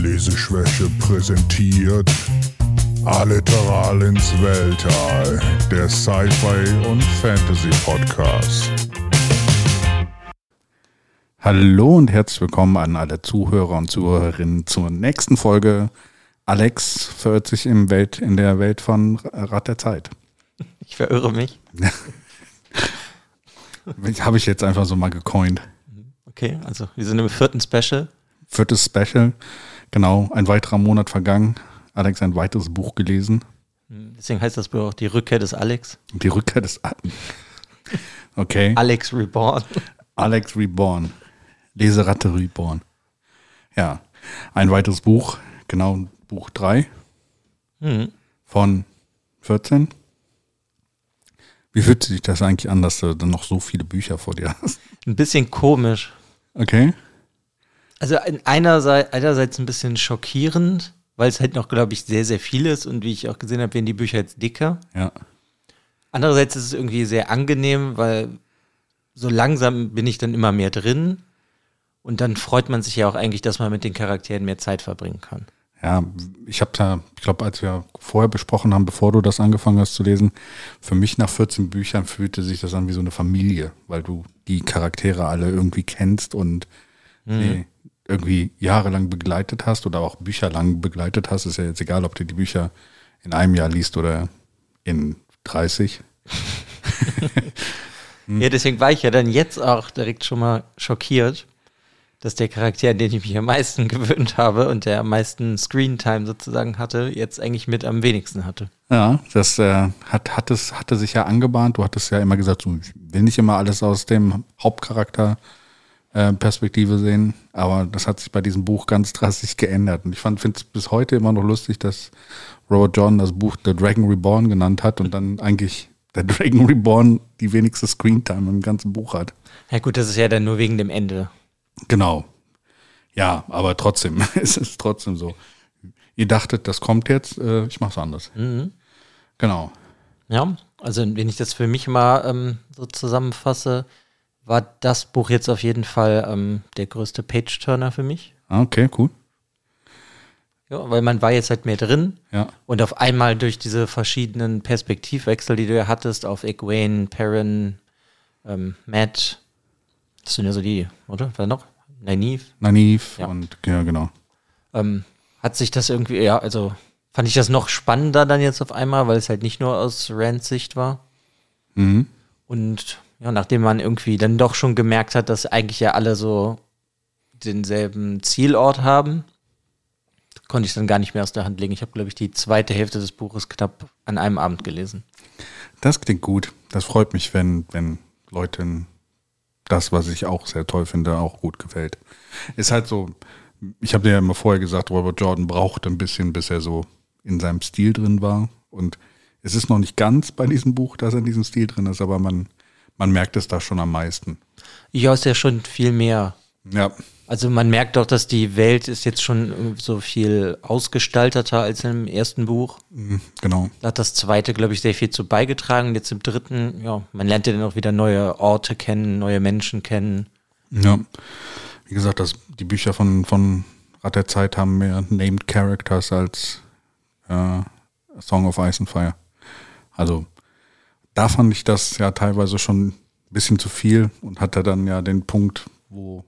Leseschwäche präsentiert Alliteral ins Weltall, der Sci-Fi und Fantasy Podcast. Hallo und herzlich willkommen an alle Zuhörer und Zuhörerinnen zur nächsten Folge. Alex verirrt sich im Welt, in der Welt von Rat der Zeit. Ich verirre mich. Habe ich jetzt einfach so mal gecoint. Okay, also wir sind im vierten Special. Viertes Special, genau, ein weiterer Monat vergangen. Alex ein weiteres Buch gelesen. Deswegen heißt das Buch auch die Rückkehr des Alex. Die Rückkehr des Alex. Okay. Alex Reborn. Alex Reborn. Leseratte Reborn. Ja, ein weiteres Buch, genau Buch 3 Mhm. von 14. Wie fühlt sich das eigentlich an, dass du dann noch so viele Bücher vor dir hast? Ein bisschen komisch. Okay. Also in einerseits, einerseits ein bisschen schockierend, weil es halt noch, glaube ich, sehr, sehr viel ist und wie ich auch gesehen habe, werden die Bücher jetzt dicker. Ja. Andererseits ist es irgendwie sehr angenehm, weil so langsam bin ich dann immer mehr drin und dann freut man sich ja auch eigentlich, dass man mit den Charakteren mehr Zeit verbringen kann. Ja, ich habe da, ich glaube, als wir vorher besprochen haben, bevor du das angefangen hast zu lesen, für mich nach 14 Büchern fühlte sich das an wie so eine Familie, weil du die Charaktere alle irgendwie kennst und sie irgendwie jahrelang begleitet hast oder auch bücherlang begleitet hast. Ist ja jetzt egal, ob du die Bücher in einem Jahr liest oder in 30. Ja, deswegen war ich ja dann jetzt auch direkt schon mal schockiert, dass der Charakter, an den ich mich am meisten gewöhnt habe und der am meisten Screentime sozusagen hatte, jetzt eigentlich mit am wenigsten hatte. Ja, das äh, hat, hat es, hatte sich ja angebahnt. Du hattest ja immer gesagt, so, ich will nicht immer alles aus dem Hauptcharakter Perspektive sehen, aber das hat sich bei diesem Buch ganz drastisch geändert. Und ich finde es bis heute immer noch lustig, dass Robert Jordan das Buch The Dragon Reborn genannt hat und dann eigentlich der Dragon Reborn die wenigste Screentime im ganzen Buch hat. Ja gut, das ist ja dann nur wegen dem Ende. Genau. Ja, aber trotzdem, es ist trotzdem so. Ihr dachtet, das kommt jetzt, äh, ich mach's anders. Mhm. Genau. Ja, also wenn ich das für mich mal ähm, so zusammenfasse, war das Buch jetzt auf jeden Fall ähm, der größte Page-Turner für mich. Ah, Okay, cool. Ja, weil man war jetzt halt mehr drin Ja. und auf einmal durch diese verschiedenen Perspektivwechsel, die du ja hattest, auf Egwene, Perrin, ähm, Matt, das sind ja so die, oder? Wer noch? Nynaeve. Naiv Ja. und ja, genau. ähm, hat sich das irgendwie, ja, also fand ich das noch spannender dann jetzt auf einmal, weil es halt nicht nur aus Rands Sicht war. Mhm. Und ja, nachdem man irgendwie dann doch schon gemerkt hat, dass eigentlich ja alle so denselben Zielort haben, konnte ich dann gar nicht mehr aus der Hand legen. Ich habe, glaube ich, die zweite Hälfte des Buches knapp an einem Abend gelesen. Das klingt gut. Das freut mich, wenn, wenn Leuten das, was ich auch sehr toll finde, auch gut gefällt. Ist halt so, ich habe dir ja immer vorher gesagt, Robert Jordan braucht ein bisschen, bis er so in seinem Stil drin war. Und es ist noch nicht ganz bei diesem Buch, dass er in diesem Stil drin ist, aber man, man merkt es da schon am meisten. Ja, ist ja schon viel mehr. Ja, Also man merkt doch, dass die Welt ist jetzt schon so viel ausgestalteter als im ersten Buch. mhm, genau. Da hat das zweite, glaube ich, sehr viel zu beigetragen. Jetzt im dritten, ja, man lernt ja dann auch wieder neue Orte kennen, neue Menschen kennen. Ja. Wie gesagt, das, die Bücher von, von Rat der Zeit haben mehr Named Characters als äh, Song of Ice and Fire. Also da fand ich das ja teilweise schon ein bisschen zu viel und hatte dann ja den Punkt, wo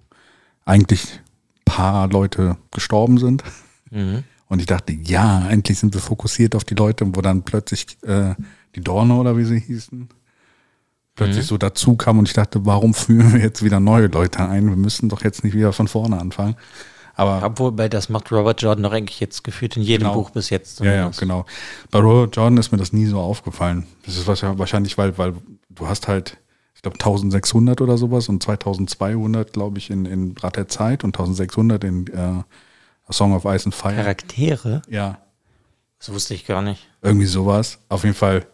eigentlich ein paar Leute gestorben sind. Und ich dachte, ja, endlich sind wir fokussiert auf die Leute, wo dann plötzlich äh, die Dorne oder wie sie hießen, plötzlich so dazu kam und ich dachte, warum führen wir jetzt wieder neue Leute ein? Wir müssen doch jetzt nicht wieder von vorne anfangen. Aber Obwohl, bei das macht Robert Jordan doch eigentlich jetzt gefühlt in jedem Genau. Buch bis jetzt. ja, ja, genau. Bei Robert Jordan ist mir das nie so aufgefallen. Das ist wahrscheinlich, weil, weil du hast halt, ich glaube, 1600 oder sowas und 2200, glaube ich, in, in Rat der Zeit und 1600 in äh, A Song of Ice and Fire. Charaktere? Ja, Das wusste ich gar nicht. irgendwie sowas. Auf jeden Fall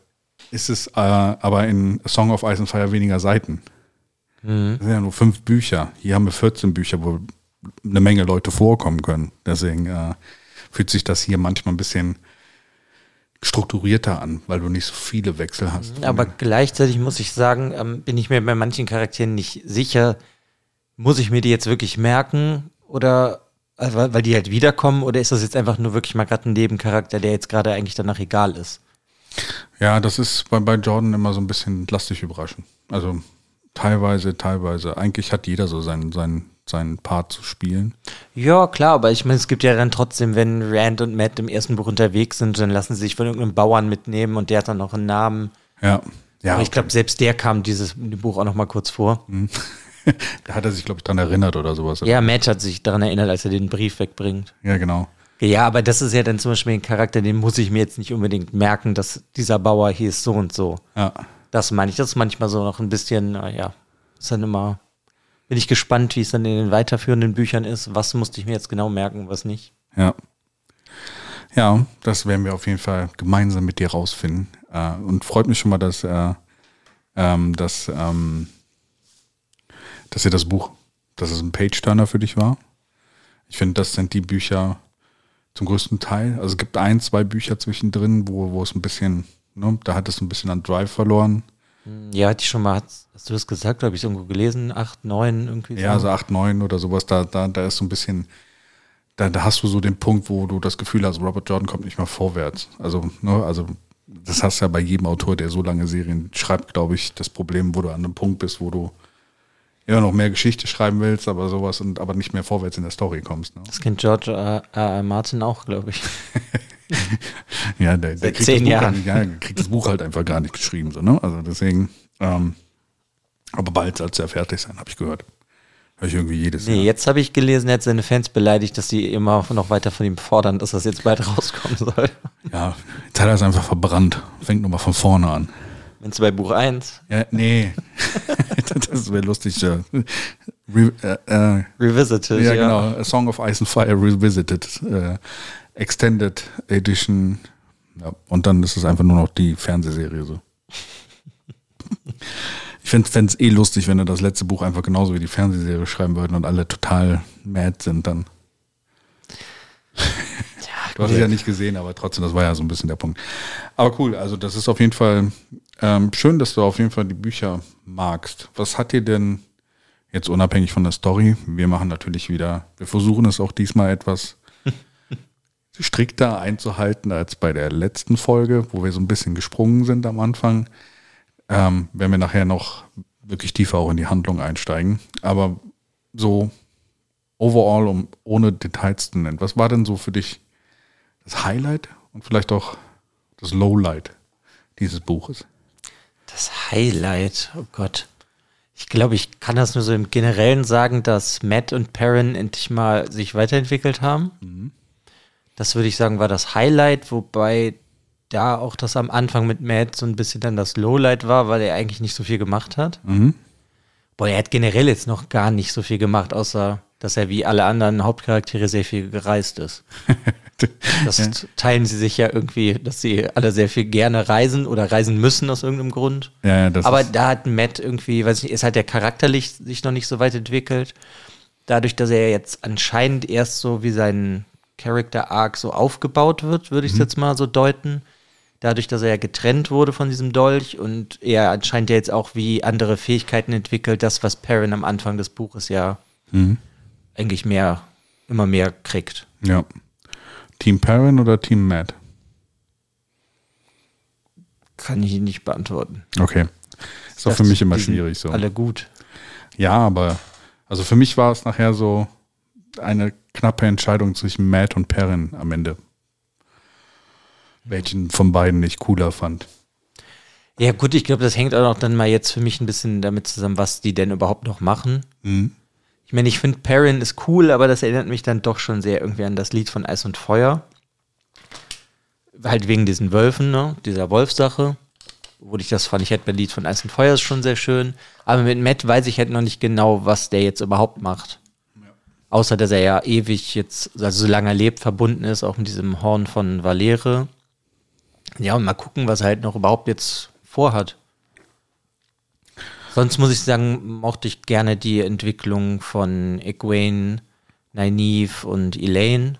ist es äh, aber in A Song of Ice and Fire weniger Seiten. Das sind ja nur fünf Bücher. Hier haben wir 14 Bücher, wo eine Menge Leute vorkommen können. Deswegen äh, fühlt sich das hier manchmal ein bisschen strukturierter an, weil du nicht so viele Wechsel hast. Aber gleichzeitig muss ich sagen, ähm, bin ich mir bei manchen Charakteren nicht sicher, muss ich mir die jetzt wirklich merken oder Also, weil weil die halt wiederkommen oder ist das jetzt einfach nur wirklich mal gerade ein Nebencharakter, der jetzt gerade eigentlich danach egal ist? Ja, das ist bei, bei Jordan immer so ein bisschen lastig überraschen. Also teilweise, teilweise. Eigentlich hat jeder so seinen, seinen, seinen Part zu spielen. Ja, klar, aber ich meine, es gibt ja dann trotzdem, wenn Rand und Matt im ersten Buch unterwegs sind, dann lassen sie sich von irgendeinem Bauern mitnehmen und der hat dann noch einen Namen. Ja. Ja, aber ich okay. glaube, selbst der kam dieses Buch auch noch mal kurz vor. da hat er sich, glaube ich, dran erinnert oder sowas. Ja, Matt hat sich daran erinnert, als er den Brief wegbringt. Ja, genau. Ja, aber das ist ja dann zum Beispiel ein Charakter, den muss ich mir jetzt nicht unbedingt merken, dass dieser Bauer hier ist so und so. Ja. Das meine ich. Das ist manchmal so noch ein bisschen, naja, ist dann immer, bin ich gespannt, wie es dann in den weiterführenden Büchern ist. Was musste ich mir jetzt genau merken, was nicht. Ja. Ja, das werden wir auf jeden Fall gemeinsam mit dir rausfinden. Äh, und freut mich schon mal, dass, äh, ähm, dass, ähm, dass dir das Buch, dass es ein Page-Turner für dich war. Ich finde, das sind die Bücher zum größten Teil. Also es gibt ein, zwei Bücher zwischendrin, wo, wo es ein bisschen, ne, da hat es ein bisschen an Drive verloren. Ja, hatte ich schon mal, hast, hast du das gesagt, habe ich irgendwo gelesen? Acht, neun, irgendwie so? Ja, so 8, 9 oder sowas, da, da, da ist so ein bisschen, da, da hast du so den Punkt, wo du das Gefühl hast, Robert Jordan kommt nicht mal vorwärts. Also, ne, also das hast du ja bei jedem Autor, der so lange Serien schreibt, glaube ich, das Problem, wo du an einem Punkt bist, wo du immer noch mehr Geschichte schreiben willst, aber sowas und aber nicht mehr vorwärts in der Story kommst. Ne? Das kennt George R. R. Martin auch, glaube ich. Ja, der, der kriegt zehn das Buch Jahren. Halt, ja, kriegt das Buch halt einfach gar nicht geschrieben. So, ne? Also deswegen, ähm, aber bald soll es ja fertig sein, habe ich gehört. Höre ich irgendwie jedes Nee, Jahr. jetzt habe ich gelesen, er hat seine Fans beleidigt, dass sie immer noch weiter von ihm fordern, dass das jetzt bald rauskommen soll. Ja, jetzt hat er es einfach verbrannt. Fängt nochmal von vorne an. Wenn es bei Buch 1 Ja, nee. das wäre lustig. Re äh, äh, Revisited, ja, ja. genau. A Song of Ice and Fire Revisited. Äh, Extended Edition. Ja, und dann ist es einfach nur noch die Fernsehserie so. Ich fände es eh lustig, wenn er das letzte Buch einfach genauso wie die Fernsehserie schreiben würden und alle total mad sind dann. Du hast es ja nicht gesehen, aber trotzdem, das war ja so ein bisschen der Punkt. Aber cool, also das ist auf jeden Fall ähm, schön, dass du auf jeden Fall die Bücher magst. Was hat dir denn jetzt unabhängig von der Story? Wir machen natürlich wieder, wir versuchen es auch diesmal etwas strikter einzuhalten als bei der letzten Folge, wo wir so ein bisschen gesprungen sind am Anfang. Ähm, wenn wir nachher noch wirklich tiefer auch in die Handlung einsteigen. Aber so overall, um ohne Details zu nennen, was war denn so für dich das Highlight und vielleicht auch das Lowlight dieses Buches? Das Highlight, oh Gott. Ich glaube, ich kann das nur so im Generellen sagen, dass Matt und Perrin endlich mal sich weiterentwickelt haben. Das würde ich sagen, war das Highlight, wobei da auch das am Anfang mit Matt so ein bisschen dann das Lowlight war, weil er eigentlich nicht so viel gemacht hat. Boah, er hat generell jetzt noch gar nicht so viel gemacht, außer dass er wie alle anderen Hauptcharaktere sehr viel gereist ist. Das teilen sie sich ja irgendwie, dass sie alle sehr viel gerne reisen oder reisen müssen aus irgendeinem Grund. Ja, ja, das Aber da hat Matt irgendwie, weiß ich nicht, ist halt der charakterlich sich noch nicht so weit entwickelt. Dadurch, dass er jetzt anscheinend erst so wie sein Character Arc so aufgebaut wird, würde ich es jetzt mal so deuten. Dadurch, dass er ja getrennt wurde von diesem Dolch und er anscheinend ja jetzt auch wie andere Fähigkeiten entwickelt, das, was Perrin am Anfang des Buches ja eigentlich mehr, immer mehr kriegt. Ja. Team Perrin oder Team Matt? Kann ich nicht beantworten. Okay. Ist auch für mich immer schwierig so. Alle gut. Ja, aber also für mich war es nachher so eine knappe Entscheidung zwischen Matt und Perrin am Ende. Welchen von beiden ich cooler fand. Ja, gut, ich glaube, das hängt auch noch dann mal jetzt für mich ein bisschen damit zusammen, was die denn überhaupt noch machen. Ich meine, ich finde Perrin ist cool, aber das erinnert mich dann doch schon sehr irgendwie an das Lied von Eis und Feuer. Halt wegen diesen Wölfen, ne? dieser Wolfsache. Wo ich das fand, ich hätte mein Lied von Eis und Feuer ist schon sehr schön. Aber mit Matt weiß ich halt noch nicht genau, was der jetzt überhaupt macht. Außer, dass er ja ewig jetzt, also solange er lebt, verbunden ist, auch mit diesem Horn von Valere. Ja, und mal gucken, was er halt noch überhaupt jetzt vorhat. Sonst muss ich sagen, mochte ich gerne die Entwicklung von Egwene, Nynaeve und Elaine.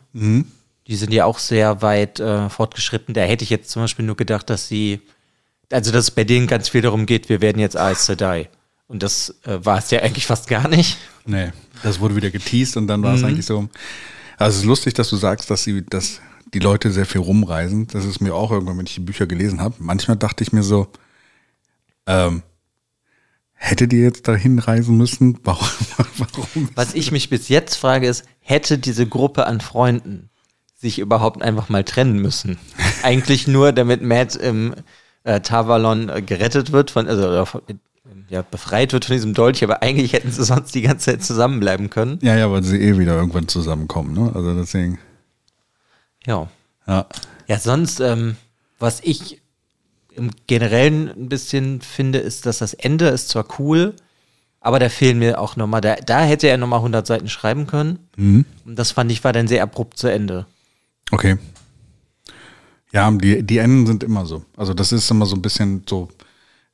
Die sind ja auch sehr weit äh, fortgeschritten. Da hätte ich jetzt zum Beispiel nur gedacht, dass sie, also dass es bei denen ganz viel darum geht, wir werden jetzt Aes Sedai. Und das äh, war es ja eigentlich fast gar nicht. Nee, das wurde wieder geteased und dann war Mhm. es eigentlich so. Also es ist lustig, dass du sagst, dass sie, dass die Leute sehr viel rumreisen. Das ist mir auch irgendwann, wenn ich die Bücher gelesen habe. Manchmal dachte ich mir so, ähm, hätte die jetzt dahin reisen müssen? Warum? warum? Was ich mich bis jetzt frage, ist, hätte diese Gruppe an Freunden sich überhaupt einfach mal trennen müssen? Eigentlich nur, damit Matt im äh, Tavalon äh, gerettet wird, von, also von, ja, befreit wird von diesem Dolch, aber eigentlich hätten sie sonst die ganze Zeit zusammenbleiben können. Ja, ja, weil sie eh wieder irgendwann zusammenkommen, ne? Also deswegen. Ja. Ja. Ja, sonst, ähm, was ich im Generellen ein bisschen finde, ist, dass das Ende ist zwar cool, aber da fehlen mir auch nochmal, da, da hätte er nochmal 100 Seiten schreiben können. Mhm. Und das fand ich war dann sehr abrupt zu Ende. Okay. Ja, die, die Enden sind immer so. Also das ist immer so ein bisschen so,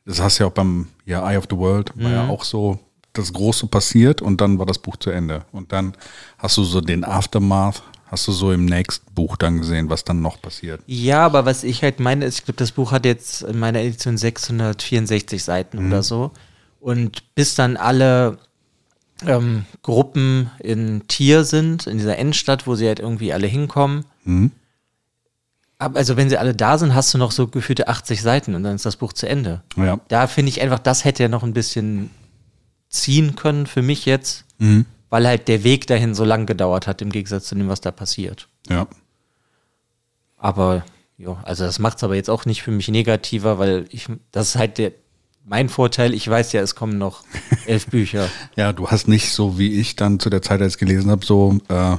das hast du ja auch beim ja, Eye of the World, war ja auch so, das Große passiert und dann war das Buch zu Ende. Und dann hast du so den Aftermath, hast du so im nächsten Buch dann gesehen, was dann noch passiert. Ja, aber was ich halt meine, ist, ich glaube, das Buch hat jetzt in meiner Edition 664 Seiten oder so. Und bis dann alle ähm, Gruppen in Tier sind, in dieser Endstadt, wo sie halt irgendwie alle hinkommen. Aber also wenn sie alle da sind, hast du noch so gefühlte 80 Seiten und dann ist das Buch zu Ende. Ja. Da finde ich einfach, das hätte ja noch ein bisschen ziehen können für mich jetzt, weil halt der Weg dahin so lang gedauert hat, im Gegensatz zu dem, was da passiert. Ja. Aber ja, also das macht es aber jetzt auch nicht für mich negativer, weil ich, das ist halt der, mein Vorteil, ich weiß ja, es kommen noch elf Bücher. Ja, du hast nicht so wie ich dann zu der Zeit, als ich gelesen habe, so, äh,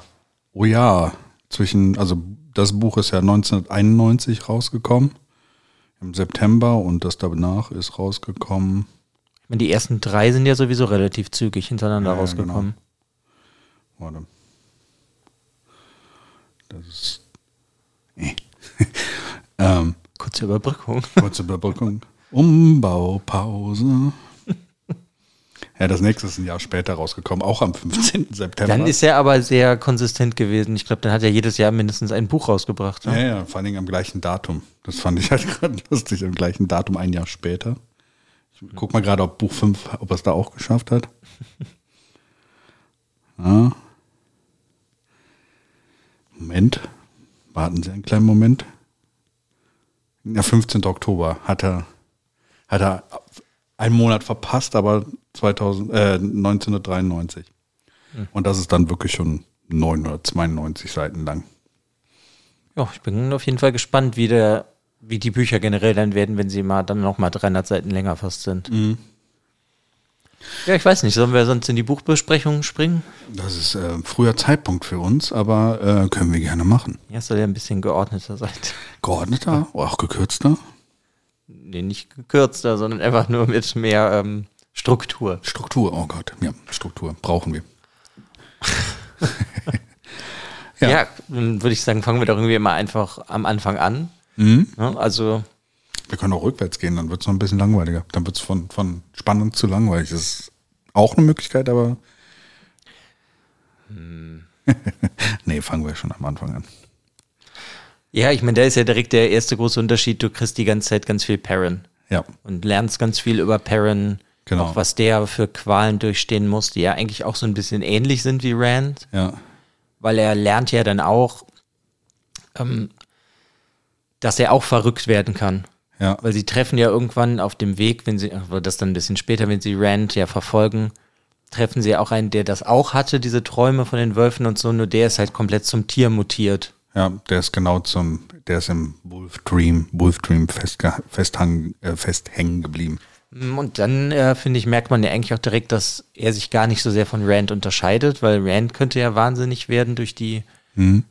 oh ja, zwischen, also das Buch ist ja 1991 rausgekommen, im September und das danach ist rausgekommen. Die ersten drei sind ja sowieso relativ zügig hintereinander Ja, ja, rausgekommen. Warte. Das ist. Äh. ähm, Kurze Überbrückung. kurze Überbrückung. Umbaupause. Ja, das nächste ist ein Jahr später rausgekommen, auch am 15. September. Dann ist er aber sehr konsistent gewesen. Ich glaube, dann hat er jedes Jahr mindestens ein Buch rausgebracht. ja, Ne? ja, vor allen Dingen am gleichen Datum. Das fand ich halt gerade lustig, am gleichen Datum ein Jahr später. Ich guck mal gerade, ob Buch 5, ob er es da auch geschafft hat. Ja. Moment. Warten Sie einen kleinen Moment. Ja, 15. Oktober hat er, hat er einen Monat verpasst, aber 2000, äh, 1993. Und das ist dann wirklich schon 992 Seiten lang. Ja, ich bin auf jeden Fall gespannt, wie, der, wie die Bücher generell dann werden, wenn sie mal dann noch mal 300 Seiten länger fast sind. Mhm. Ja, ich weiß nicht, sollen wir sonst in die Buchbesprechung springen? Das ist äh, früher Zeitpunkt für uns, aber äh, können wir gerne machen. Ja, es soll ja ein bisschen geordneter sein. Geordneter, oder auch gekürzter. Nee, nicht gekürzter, sondern einfach nur mit mehr ähm, Struktur. Struktur, oh Gott, ja, Struktur brauchen wir. Ja, Ja. dann würde ich sagen, fangen wir doch irgendwie mal einfach am Anfang an. Mhm. Ne? Also, Wir können auch rückwärts gehen, dann wird es noch ein bisschen langweiliger. Dann wird es von, von spannend zu langweilig. Das ist auch eine Möglichkeit, aber. nee, fangen wir schon am Anfang an. ja, ich meine, da ist ja direkt der erste große Unterschied. Du kriegst die ganze Zeit ganz viel Perrin Ja, und lernst ganz viel über Perrin. Genau. Auch was der für Qualen durchstehen muss, die ja eigentlich auch so ein bisschen ähnlich sind wie Rand. ja, weil er lernt ja dann auch, ähm, dass er auch verrückt werden kann. ja, Weil sie treffen ja irgendwann auf dem Weg, wenn sie, aber das dann ein bisschen später, wenn sie Rand ja verfolgen, treffen sie auch einen, der das auch hatte, diese Träume von den Wölfen und so, nur der ist halt komplett zum Tier mutiert. ja, der ist genau zum, der ist im Wolf Dream, Wolf Dream festge- festhang, äh, festhängen geblieben. Und dann, äh, finde ich, merkt man ja eigentlich auch direkt, dass er sich gar nicht so sehr von Rand unterscheidet, weil Rand könnte ja wahnsinnig werden durch die,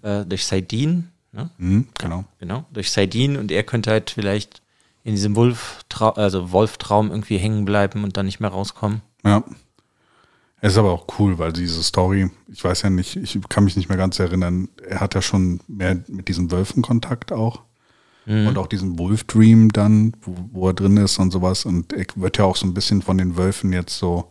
äh, durch Saidin, ne? Mhm, genau. Genau, durch Saidin und er könnte halt vielleicht in diesem also Wolftraum irgendwie hängen bleiben und dann nicht mehr rauskommen. Ja. Es ist aber auch cool, weil diese Story, ich weiß ja nicht, ich kann mich nicht mehr ganz erinnern, er hat ja schon mehr mit diesen Wölfen Kontakt auch. Und auch diesen Wolf Dream dann, wo, wo er drin ist und sowas. Und er wird ja auch so ein bisschen von den Wölfen jetzt so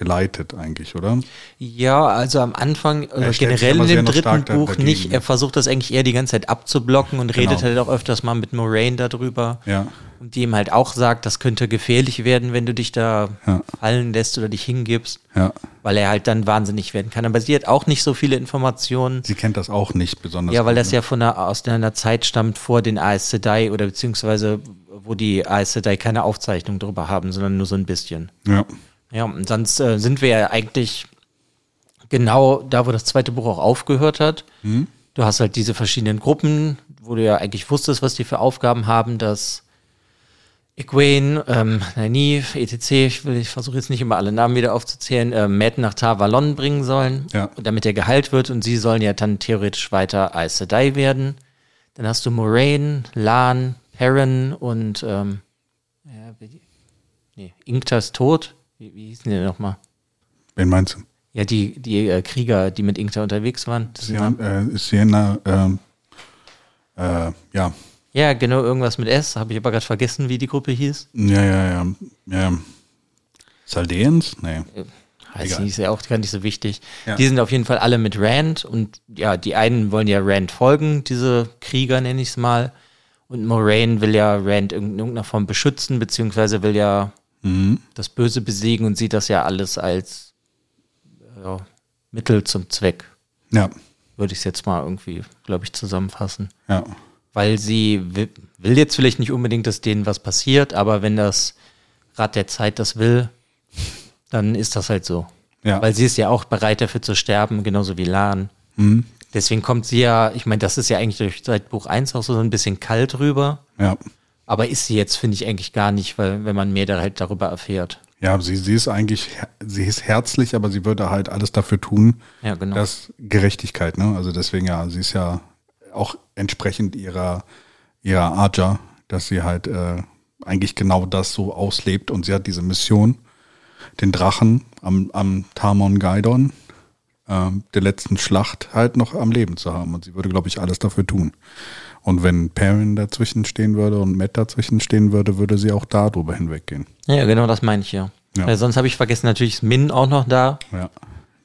geleitet eigentlich, oder? Ja, also am Anfang, oder Er sich generell in dem dritten Buch dagegen. nicht. Er versucht das eigentlich eher die ganze Zeit abzublocken und redet Genau. halt auch öfters mal mit Moraine darüber. Ja. Und die ihm halt auch sagt, das könnte gefährlich werden, wenn du dich da Ja. fallen lässt oder dich hingibst, Ja. weil er halt dann wahnsinnig werden kann. Aber sie hat auch nicht so viele Informationen. Sie kennt das auch nicht besonders. Ja, weil gut, das ne? ja von einer, aus einer Zeit stammt vor den Aes Sedai oder beziehungsweise wo die Aes Sedai keine Aufzeichnung drüber haben, sondern nur so ein bisschen. Ja. Ja, und sonst äh, sind wir ja eigentlich genau da, wo das zweite Buch auch aufgehört hat. Du hast halt diese verschiedenen Gruppen, wo du ja eigentlich wusstest, was die für Aufgaben haben, dass Egwene, ähm, Nynaeve, etc., ich, will- ich versuche jetzt nicht immer alle Namen wieder aufzuzählen, äh, Matt nach Tavalon bringen sollen, Ja. damit er geheilt wird und sie sollen ja dann theoretisch weiter Aes Sedai werden. Dann hast du Moraine, Lan, Perrin und ähm, ja, nee, Inkta ist tot. Wie, wie hießen die denn nochmal? Wen meinst du? Ja, die, die äh, Krieger, die mit Inkta unterwegs waren. Das Ja, äh, Sienna, ähm, äh, ja. ja, genau, irgendwas mit S. Habe ich aber gerade vergessen, wie die Gruppe hieß. Ja, ja, ja. ja. Saldeans? Nee. Weiß Egal. nicht, ist ja auch gar nicht so wichtig. Ja. Die sind auf jeden Fall alle mit Rand und ja, die einen wollen ja Rand folgen, diese Krieger nenne ich es mal. Und Moraine will ja Rand in irgendeiner Form beschützen, beziehungsweise will ja Mhm. das Böse besiegen und sieht das ja alles als ja, Mittel zum Zweck. Ja, Würde ich es jetzt mal irgendwie, glaube ich, zusammenfassen. ja. Weil sie will, will jetzt vielleicht nicht unbedingt, dass denen was passiert, aber wenn das Rad der Zeit das will, dann ist das halt so. Ja. Weil sie ist ja auch bereit dafür zu sterben, genauso wie Lan. Mhm. Deswegen kommt sie ja, ich meine, das ist ja eigentlich durch seit Buch 1 auch so ein bisschen kalt rüber. Ja. Aber ist sie jetzt, finde ich, eigentlich gar nicht, weil wenn man mehr da halt darüber erfährt. Ja, sie, sie ist eigentlich, sie ist herzlich, aber sie würde halt alles dafür tun, Ja, genau. dass Gerechtigkeit, ne? Also deswegen ja, sie ist ja auch entsprechend ihrer, ihrer Aja, dass sie halt äh, eigentlich genau das so auslebt und sie hat diese Mission, den Drachen am, am Tamon Gaidon, ähm, der letzten Schlacht halt noch am Leben zu haben. Und sie würde, glaube ich, alles dafür tun. Und wenn Perrin dazwischen stehen würde und Matt dazwischen stehen würde, würde sie auch darüber hinweggehen. Ja, genau, das meine ich ja. Ja. Weil sonst habe ich vergessen, natürlich ist Min auch noch da. Ja.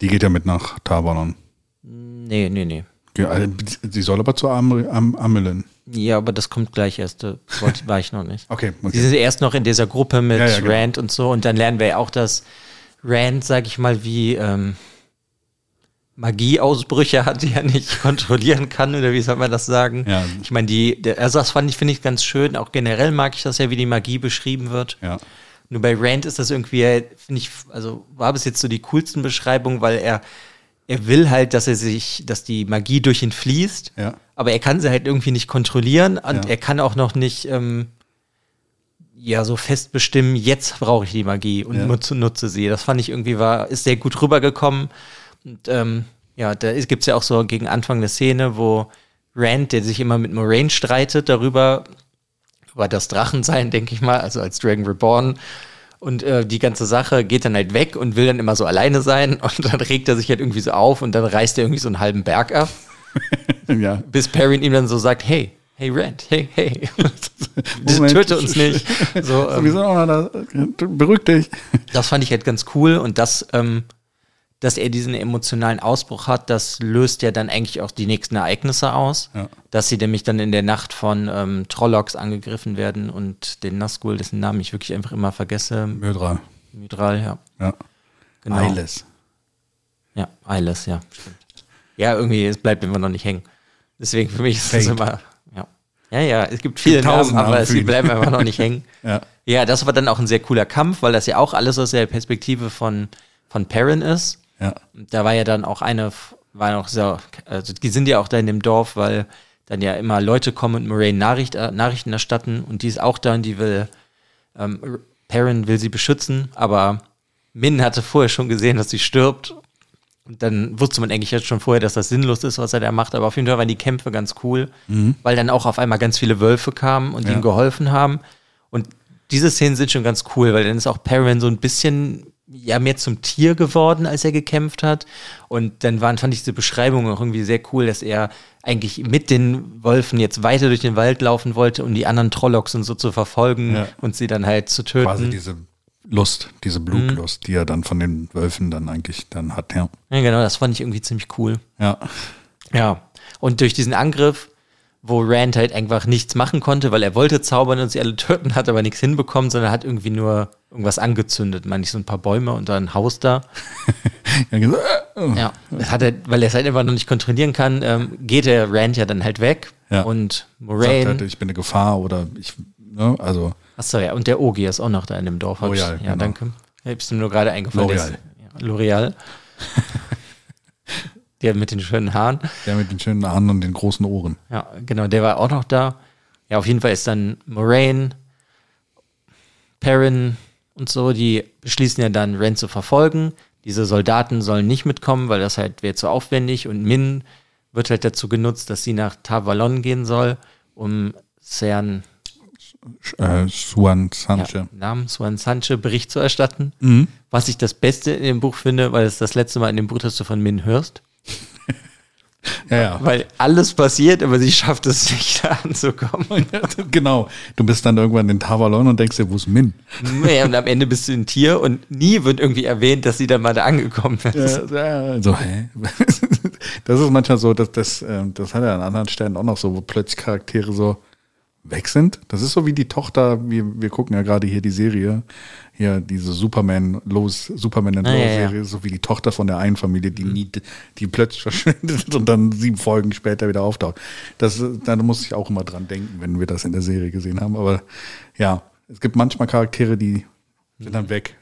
Die geht ja mit nach Tabanon. Nee, nee, nee. Ja, äh, sie soll aber zu Am Am Amylin. Ja, aber das kommt gleich erst. Da wollte- war ich noch nicht. Okay, Sie okay. sind erst noch in dieser Gruppe mit Ja, ja, genau. Rand und so. Und dann lernen wir ja auch, dass Rand, sag ich mal, wie ähm, Magieausbrüche hat, die er nicht kontrollieren kann, oder wie soll man das sagen? Ja. Ich meine, die, der, also das fand ich, finde ich ganz schön. Auch generell mag ich das ja, wie die Magie beschrieben wird. Ja. Nur bei Rand ist das irgendwie, finde ich, also war bis jetzt so die coolsten Beschreibungen, weil er, er will halt, dass er sich, dass die Magie durch ihn fließt, Ja. aber er kann sie halt irgendwie nicht kontrollieren und Ja. er kann auch noch nicht, ähm, ja, so fest bestimmen, jetzt brauche ich die Magie und Ja. nutze, nutze sie. Das fand ich irgendwie war, ist sehr gut rübergekommen. Und ähm, ja, da gibt es ja auch so gegen Anfang eine Szene, wo Rand, der sich immer mit Moraine streitet, darüber, über das Drachensein, denke ich mal, also als Dragon Reborn. Und äh, die ganze Sache geht dann halt weg und will dann immer so alleine sein. Und dann regt er sich halt irgendwie so auf und dann reißt er irgendwie so einen halben Berg ab, ja. bis Perrin ihm dann so sagt, hey, hey Rand, hey, hey, töte uns nicht. So, Wir ähm, noch da. Beruhig dich. das fand ich halt ganz cool und das, ähm, dass er diesen emotionalen Ausbruch hat, das löst ja dann eigentlich auch die nächsten Ereignisse aus. Ja. Dass sie nämlich dann in der Nacht von ähm, Trollocs angegriffen werden und den Nazgul, dessen Namen ich wirklich einfach immer vergesse, Mödra. Mydral, ja. Ja. Genau. Eiles. Ja, Eiles, ja, stimmt. Ja, irgendwie, es bleibt immer noch nicht hängen. Deswegen für mich ist es immer, ja. Ja, ja, es gibt viele Namen, aber es ihn. bleiben einfach noch nicht hängen. Ja. Ja, das war dann auch ein sehr cooler Kampf, weil das ja auch alles aus der Perspektive von, von Perrin ist. Ja. Da war ja dann auch eine, war noch so, also die sind ja auch da in dem Dorf, weil dann ja immer Leute kommen und Moraine Nachricht, äh, Nachrichten erstatten und die ist auch da und die will, ähm, Perrin will sie beschützen, aber Min hatte vorher schon gesehen, dass sie stirbt. Und dann wusste man eigentlich jetzt schon vorher, dass das sinnlos ist, was er da macht. Aber auf jeden Fall waren die Kämpfe ganz cool, weil dann auch auf einmal ganz viele Wölfe kamen und Ja. ihm geholfen haben. Und diese Szenen sind schon ganz cool, weil dann ist auch Perrin so ein bisschen ja mehr zum Tier geworden, als er gekämpft hat. Und dann waren, fand ich diese Beschreibung auch irgendwie sehr cool, dass er eigentlich mit den Wölfen jetzt weiter durch den Wald laufen wollte, um die anderen Trollocs und so zu verfolgen Ja. und sie dann halt zu töten. Quasi diese Lust, diese Blutlust, die er dann von den Wölfen dann eigentlich dann hat, ja. Ja, genau, das fand ich irgendwie ziemlich cool. Ja. Ja. Und durch diesen Angriff, wo Rand halt einfach nichts machen konnte, weil er wollte zaubern und sie alle töten, hat aber nichts hinbekommen, sondern hat irgendwie nur irgendwas angezündet. Meine ich so ein paar Bäume und dann ein Haus da. ja, genau. Ja, das hat er, weil er es halt einfach noch nicht kontrollieren kann, ähm, geht der Rand ja dann halt weg. Ja. Und Sagt Moraine. halt, ich bin eine Gefahr oder ich, ne, also Achso, ja, und der Ogi ist auch noch da in dem Dorf. L'Oreal, Ja, genau. danke. Ich hab's mir nur gerade eingefallen. L'Oreal. L'Oreal. der mit den schönen Haaren. der mit den schönen Haaren und den großen Ohren. Ja, genau, der war auch noch da. Ja, auf jeden Fall ist dann Moraine, Perrin und so, die beschließen ja dann, Rand zu verfolgen. Diese Soldaten sollen nicht mitkommen, weil das halt wäre zu aufwendig. Und Min wird halt dazu genutzt, dass sie nach Tavalon gehen soll, um Cern, Äh, Suan ja, Sanche. Namen Swan Sanche Bericht zu erstatten. Mhm. Was ich das Beste in dem Buch finde, weil es das letzte Mal in dem Buch, das du von Min hörst. Ja, ja. Weil alles passiert, aber sie schafft es nicht, da anzukommen. genau. Du bist dann irgendwann in Tavalon und denkst dir, wo ist Min? Ja, und am Ende bist du ein Tier und nie wird irgendwie erwähnt, dass sie dann mal da angekommen ist. Also, hä? Das ist manchmal so, dass das, ähm, das hat er an anderen Stellen auch noch so, wo plötzlich Charaktere so weg sind. Das ist so wie die Tochter, wir, wir gucken ja gerade hier die Serie, hier diese Superman los, Superman and Ah, Lois ja, ja. Serie, so wie die Tochter von der einen Familie, die nie, die plötzlich verschwindet und dann sieben Folgen später wieder auftaucht. Das, da muss ich auch immer dran denken, wenn wir das in der Serie gesehen haben. Aber ja, es gibt manchmal Charaktere, die sind dann weg.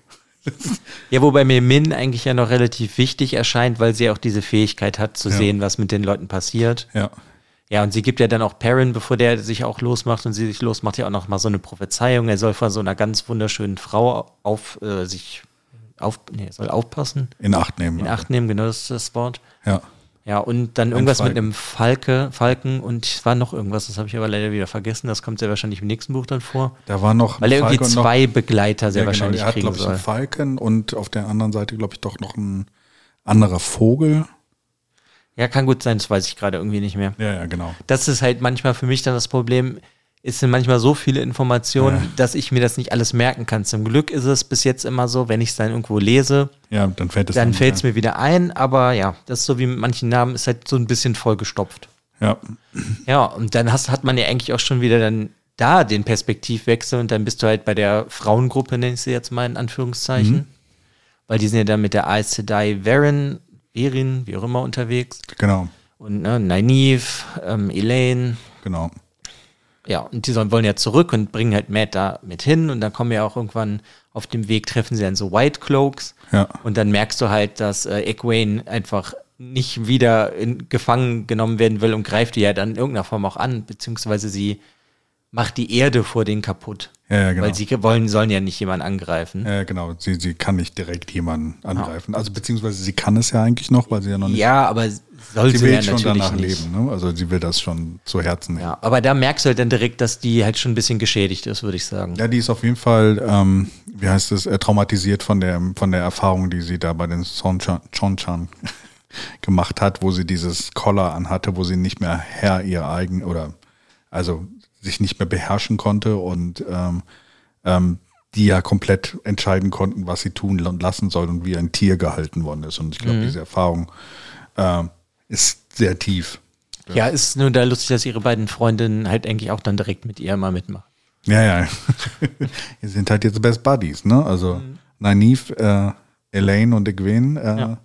Ja, wobei mir Min eigentlich ja noch relativ wichtig erscheint, weil sie auch diese Fähigkeit hat, zu Ja. sehen, was mit den Leuten passiert. Ja. Ja, und sie gibt ja dann auch Perrin, bevor der sich auch losmacht und sie sich losmacht, ja auch noch mal so eine Prophezeiung. Er soll von so einer ganz wunderschönen Frau auf äh, sich auf, nee, soll aufpassen, In Acht nehmen. in Acht nehmen, genau das ist das Wort. Ja. Ja, und dann irgendwas mit einem Falke, Falken und es war noch irgendwas, das habe ich aber leider wieder vergessen. Das kommt ja wahrscheinlich im nächsten Buch dann vor. Da war noch Weil er irgendwie Falke und noch- zwei Begleiter sehr Ja, genau, wahrscheinlich er hat, kriegen glaube ich, soll. einen Falken und auf der anderen Seite, glaube ich, doch noch ein anderer Vogel. Ja, kann gut sein, das weiß ich gerade irgendwie nicht mehr. Ja, ja, genau. Das ist halt manchmal für mich dann das Problem. Es sind manchmal so viele Informationen, Ja. dass ich mir das nicht alles merken kann. Zum Glück ist es bis jetzt immer so, wenn ich es dann irgendwo lese, Ja, dann fällt es dann fällt es mir wieder ein. Aber ja, das ist so wie mit manchen Namen, ist halt so ein bisschen vollgestopft. Ja, Ja, und dann hast, hat man ja eigentlich auch schon wieder dann da den Perspektivwechsel und dann bist du halt bei der Frauengruppe, nenne ich sie jetzt mal in Anführungszeichen. Mhm. Weil die sind ja dann mit der Aes Sedai Varen, Erin, wie auch immer unterwegs. genau, Und ne, Nynaeve, ähm, Elaine, genau. ja, und die sollen, wollen ja zurück und bringen halt Matt da mit hin und dann kommen ja auch irgendwann auf dem Weg treffen sie dann so White Cloaks Ja. und dann merkst du halt, dass äh, Egwene einfach nicht wieder in Gefangen genommen werden will und greift die ja dann in irgendeiner Form auch an, beziehungsweise sie macht die Erde vor denen kaputt. Ja, ja, genau. Weil sie wollen, sollen ja nicht jemanden angreifen. Ja, genau. Sie, sie kann nicht direkt jemanden angreifen. Also beziehungsweise sie kann es ja eigentlich noch, weil sie ja noch nicht. Ja, aber soll sie sie, will ja schon danach nicht. leben, ne? Also sie will das schon zu Herzen nehmen. Ja, aber da merkst du halt dann direkt, dass die halt schon ein bisschen geschädigt ist, würde ich sagen. Ja, die ist auf jeden Fall, ähm, wie heißt es, äh, traumatisiert von der, von der Erfahrung, die sie da bei den Sonchan Chonchan gemacht hat, wo sie dieses Collar anhatte, wo sie nicht mehr Herr ihr eigen oder also sich nicht mehr beherrschen konnte und ähm, ähm, die ja komplett entscheiden konnten, was sie tun und lassen soll und wie ein Tier gehalten worden ist. Und ich glaube, diese Erfahrung ähm, ist sehr tief. Ja, ist nur da lustig, dass ihre beiden Freundinnen halt eigentlich auch dann direkt mit ihr mal mitmachen. Ja, ja. Wir sind halt jetzt Best Buddies, ne? Also Nynaeve, äh, Elaine und Egwene äh, Ja.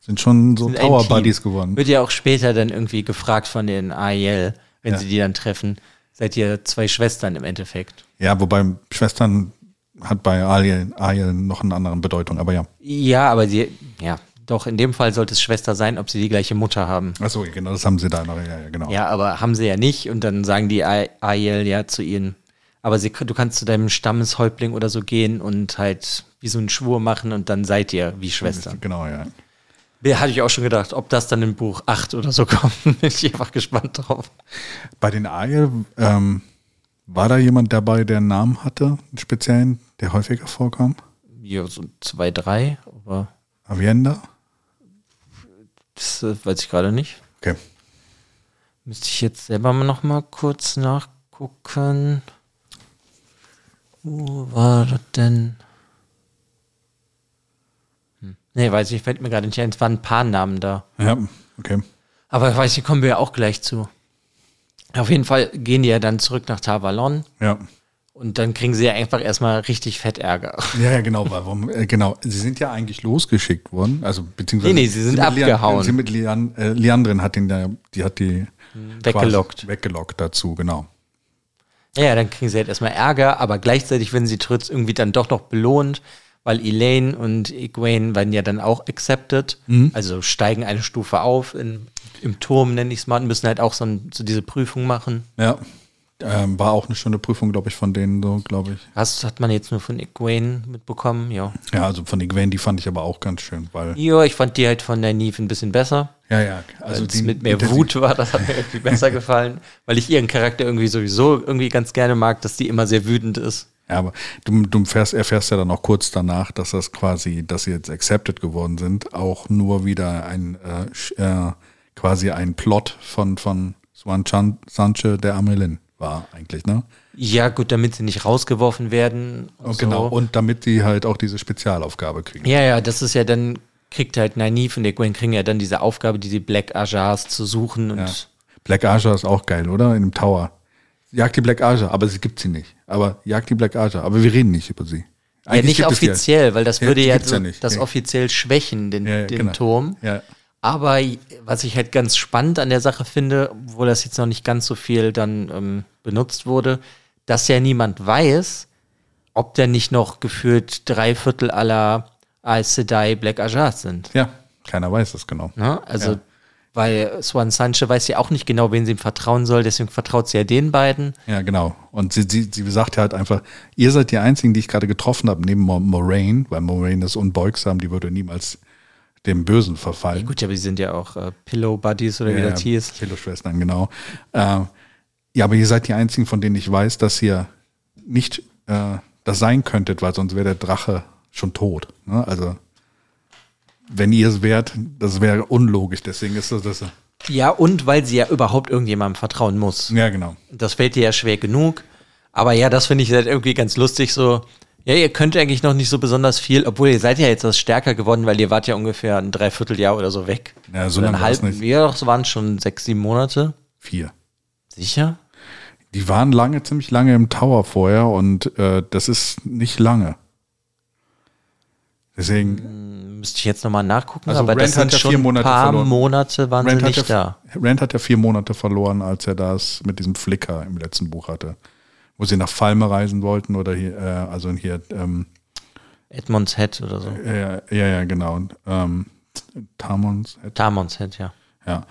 sind schon so Sind Tower. Buddies geworden. Wird ja auch später dann irgendwie gefragt von den Aiel, wenn Ja. sie die dann treffen. Seid ihr zwei Schwestern im Endeffekt? Ja, wobei Schwestern hat bei Ariel, Ariel noch eine andere Bedeutung, aber ja. Ja, aber sie, ja, doch, in dem Fall sollte es Schwester sein, ob sie die gleiche Mutter haben. Achso, genau, das haben sie da noch, ja, ja genau. Ja, aber haben sie ja nicht und dann sagen die Aiel ja zu ihnen, aber sie, du kannst zu deinem Stammeshäuptling oder so gehen und halt wie so einen Schwur machen und dann seid ihr wie Schwestern. Genau, ja. Hatte ich auch schon gedacht, ob das dann im Buch 8 oder so kommt. Bin ich einfach gespannt drauf. Bei den Ariel, ähm, war da jemand dabei, der einen Namen hatte, einen speziellen, der häufiger vorkam? Ja, so zwei, drei, aber Avienda? das äh, weiß ich gerade nicht. Okay. Müsste ich jetzt selber mal noch mal kurz nachgucken. Wo war das denn? Nee, weiß ich, fällt mir gerade nicht ein. Es waren ein paar Namen da. Ja, okay. Aber weiß ich, kommen wir ja auch gleich zu. Auf jeden Fall gehen die ja dann zurück nach Tavalon Ja. und dann kriegen sie ja einfach erstmal richtig fett Ärger. Ja, ja, genau, weil, warum, äh, genau. Sie sind ja eigentlich losgeschickt worden, also beziehungsweise. Nee, nee, sie sind mit Lian- abgehauen. Sie mit Lian, äh, Liandrin hat den da, die hat die Weggelockt. quasi Weggelockt dazu, genau. Ja, ja, dann kriegen sie halt erstmal Ärger, aber gleichzeitig werden sie trotzdem irgendwie dann doch noch belohnt, weil Elaine und Egwene werden ja dann auch accepted, also steigen eine Stufe auf in, im Turm, nenne ich es mal, und müssen halt auch so, ein, so diese Prüfung machen. Ja. Ähm, war auch eine schöne Prüfung, glaube ich, von denen so, glaube ich. Das hat man jetzt nur von Egwene mitbekommen, ja. Ja, also von Gwen, die fand ich aber auch ganz schön, weil. Ja, ich fand die halt von der Neve ein bisschen besser. Ja, ja. Also Also mit mehr die- Wut war, das hat mir irgendwie besser gefallen, weil ich ihren Charakter irgendwie sowieso irgendwie ganz gerne mag, dass die immer sehr wütend ist. Ja, aber du, du fährst, erfährst ja dann auch kurz danach, dass das quasi, dass sie jetzt accepted geworden sind, auch nur wieder ein äh, äh, quasi ein Plot von, von Swan Chan, Sanche der Amelin war eigentlich, ne? Ja, gut, damit sie nicht rausgeworfen werden. Und Und genau. So. Und damit die halt auch diese Spezialaufgabe kriegen. Ja, ja, das ist ja dann, kriegt halt Nynaeve und der Gwen kriegen ja dann diese Aufgabe, diese Black Ajars zu suchen und Ja. Black Aja ist auch geil, oder? In dem Tower. Jagt die Black Aja, aber sie gibt sie nicht. Aber jagt die Black Aja, aber wir reden nicht über sie. ja, nicht offiziell, weil das Ja, würde ja, ja das Ja. offiziell schwächen, den, Ja, ja, den genau. Turm. Ja. Aber was ich halt ganz spannend an der Sache finde, obwohl das jetzt noch nicht ganz so viel dann ähm, benutzt wurde, dass ja niemand weiß, ob da nicht noch gefühlt drei Viertel aller Aes Sedai Black Ajars sind. ja, keiner weiß das genau. Ne? Also, Ja. Weil Swan Sanche weiß ja auch nicht genau, wen sie ihm vertrauen soll, deswegen vertraut sie ja den beiden. Ja, genau. Und sie, sie, sie sagt ja halt einfach, ihr seid die Einzigen, die ich gerade getroffen habe, neben Mo- Moraine, weil Moraine ist unbeugsam, die würde niemals dem Bösen verfallen. Gut, ja, aber sie sind ja auch äh, Pillow Buddies oder wie ja, das hieß. Philo-Schwestern, genau. Äh, ja, aber ihr seid die Einzigen, von denen ich weiß, dass ihr nicht äh, das sein könntet, weil sonst wäre der Drache schon tot. Ne? Also, wenn ihr es wärt, das wäre unlogisch. Deswegen ist das, das. Ja, und weil sie ja überhaupt irgendjemandem vertrauen muss. Ja, genau. Das fällt dir ja schwer genug. Aber ja, das finde ich halt irgendwie ganz lustig so. Ja, ihr könnt eigentlich noch nicht so besonders viel, obwohl ihr seid ja jetzt was stärker geworden, weil ihr wart ja ungefähr ein Dreivierteljahr oder so weg. Ja, so lange halb, nicht. Ja, doch, es waren schon sechs, sieben Monate. Vier. Sicher? Die waren lange, ziemlich lange im Tower vorher und äh, das ist nicht lange. Deswegen, Müsste ich jetzt nochmal nachgucken, Also aber das Rand hat sind ja schon vier ein Monate paar verloren. Monate waren sie Rand hat, nicht ja, da. Rand hat ja vier Monate verloren, als er das mit diesem Flicker im letzten Buch hatte. Wo sie nach Falme reisen wollten oder hier, äh, also hier, ähm, Edmonds Head oder so. ja, ja, ja, genau. Ähm, Tamons, Tamons Head, ja. ja.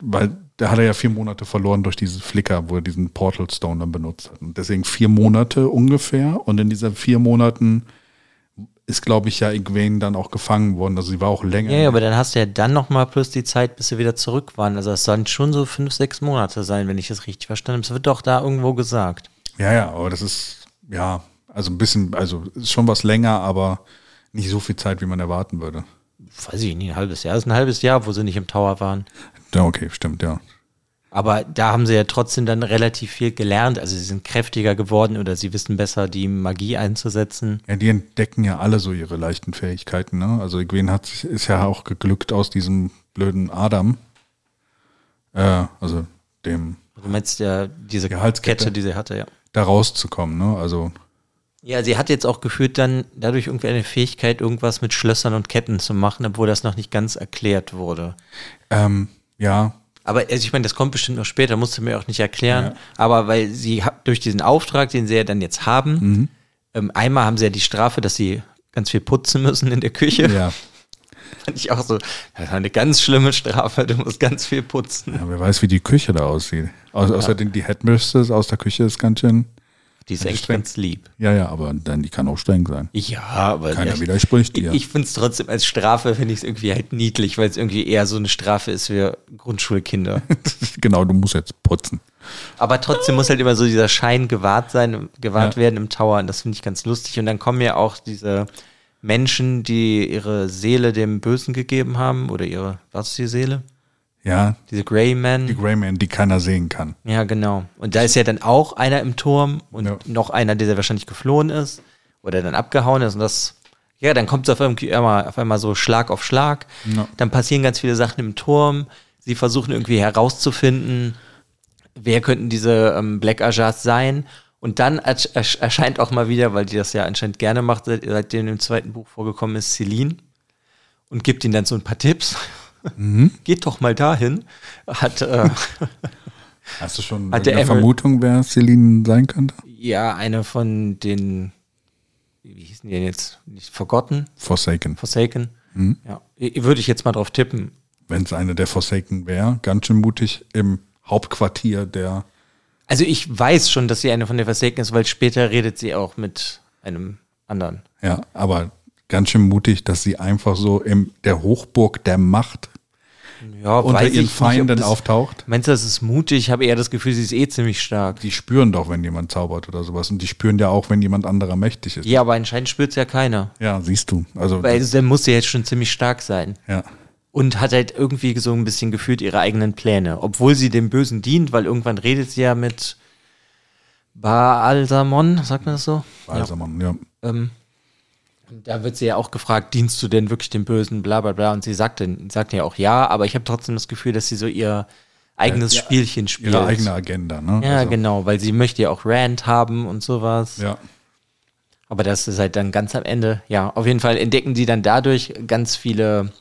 Weil da hat er ja vier Monate verloren durch diesen Flicker, wo er diesen Portal Stone dann benutzt hat. Und deswegen vier Monate ungefähr. Und in diesen vier Monaten ist, glaube ich, ja Egwene dann auch gefangen worden. Also sie war auch länger. Ja, ja, aber dann hast du ja dann nochmal plus die Zeit, bis sie wieder zurück waren. Also es sollen schon so fünf, sechs Monate sein, wenn ich das richtig verstanden habe. Es wird doch da irgendwo gesagt. Ja, ja, aber das ist, ja, also ein bisschen, also ist schon was länger, aber nicht so viel Zeit, wie man erwarten würde. Weiß ich nicht, ein halbes Jahr. Das ist ein halbes Jahr, wo sie nicht im Tower waren. Ja, okay, stimmt, ja. Aber da haben sie ja trotzdem dann relativ viel gelernt. Also sie sind kräftiger geworden oder sie wissen besser, die Magie einzusetzen. Ja, die entdecken ja alle so ihre leichten Fähigkeiten, ne? Also Egwene hat, ist ja auch geglückt aus diesem blöden Adam. Äh, also dem, Du meinst ja diese Gehaltskette. Kette, die sie hatte, ja. da rauszukommen, ne? Also, Ja, sie hat jetzt auch gefühlt dann dadurch irgendwie eine Fähigkeit, irgendwas mit Schlössern und Ketten zu machen, obwohl das noch nicht ganz erklärt wurde. ähm, ja, Aber also ich meine, das kommt bestimmt noch später, musst du mir auch nicht erklären. Aber weil sie durch diesen Auftrag, den sie ja dann jetzt haben, ähm, einmal haben sie ja die Strafe, dass sie ganz viel putzen müssen in der Küche. ja. Fand ich auch so, das war eine ganz schlimme Strafe, du musst ganz viel putzen. ja wer weiß, wie die Küche da aussieht. Au Außerdem die Headmistress aus der Küche ist ganz schön, Die ist Ja, echt streng. ganz lieb. ja, ja, aber dann, die kann auch streng sein. Ja, aber Keiner ich, widerspricht ich, dir. ich finde es trotzdem als Strafe, finde ich es irgendwie halt niedlich, weil es irgendwie eher so eine Strafe ist für Grundschulkinder. genau, du musst jetzt putzen. Aber trotzdem muss halt immer so dieser Schein gewahrt sein, gewahrt Ja. werden im Tower. Und das finde ich ganz lustig. Und dann kommen ja auch diese Menschen, die ihre Seele dem Bösen gegeben haben. Oder ihre, was ist die Seele? Ja, Diese Greyman. die Greyman, die keiner sehen kann. Ja, genau. Und da ist ja dann auch einer im Turm und Ja. noch einer, der wahrscheinlich geflohen ist oder dann abgehauen ist. Und das, Ja, dann kommt es auf einmal, auf einmal so Schlag auf Schlag. Ja. Dann passieren ganz viele Sachen im Turm. Sie versuchen irgendwie herauszufinden, wer könnten diese ähm, Black Ajars sein. Und dann ersch ersch erscheint auch mal wieder, weil die das ja anscheinend gerne macht, seit, seitdem im zweiten Buch vorgekommen ist, Celine und gibt ihnen dann so ein paar Tipps. Geht doch mal dahin. Hat äh, Hast du schon Hat der eine Vermutung, wer Celine sein könnte? ja eine von den, wie hießen die denn jetzt? Nicht Forgotten, Forsaken. Forsaken. Ja, I- würde ich jetzt mal drauf tippen. Wenn es eine der Forsaken wäre, ganz schön mutig im Hauptquartier der. Also ich weiß schon, dass sie eine von den Forsaken ist, weil später redet sie auch mit einem anderen. Ja, aber ganz schön mutig, dass sie einfach so in der Hochburg der Macht Ja, unter ihren nicht, Feinden das- auftaucht. Meinst du, das ist mutig? Ich habe eher das Gefühl, sie ist eh ziemlich stark. Die spüren doch, wenn jemand zaubert oder sowas. Und die spüren ja auch, wenn jemand anderer mächtig ist. Ja, aber anscheinend spürt es ja keiner. Ja, siehst du. Also, Weil dann muss sie jetzt schon ziemlich stark sein. ja. Und hat halt irgendwie so ein bisschen gefühlt ihre eigenen Pläne. Obwohl sie dem Bösen dient, weil irgendwann redet sie ja mit Baalsamon, sagt man das so? Balsamon, ja. Ähm, und da wird sie ja auch gefragt, dienst du denn wirklich dem Bösen, bla bla bla. Und sie sagt, dann, sagt ja auch ja, aber ich habe trotzdem das Gefühl, dass sie so ihr eigenes Ja, Spielchen spielt. Ihre eigene Agenda, ne? Ja, Also, genau, weil sie möchte ja auch Rand haben und sowas. Ja. Aber das ist halt dann ganz am Ende. Ja, auf jeden Fall entdecken die dann dadurch ganz viele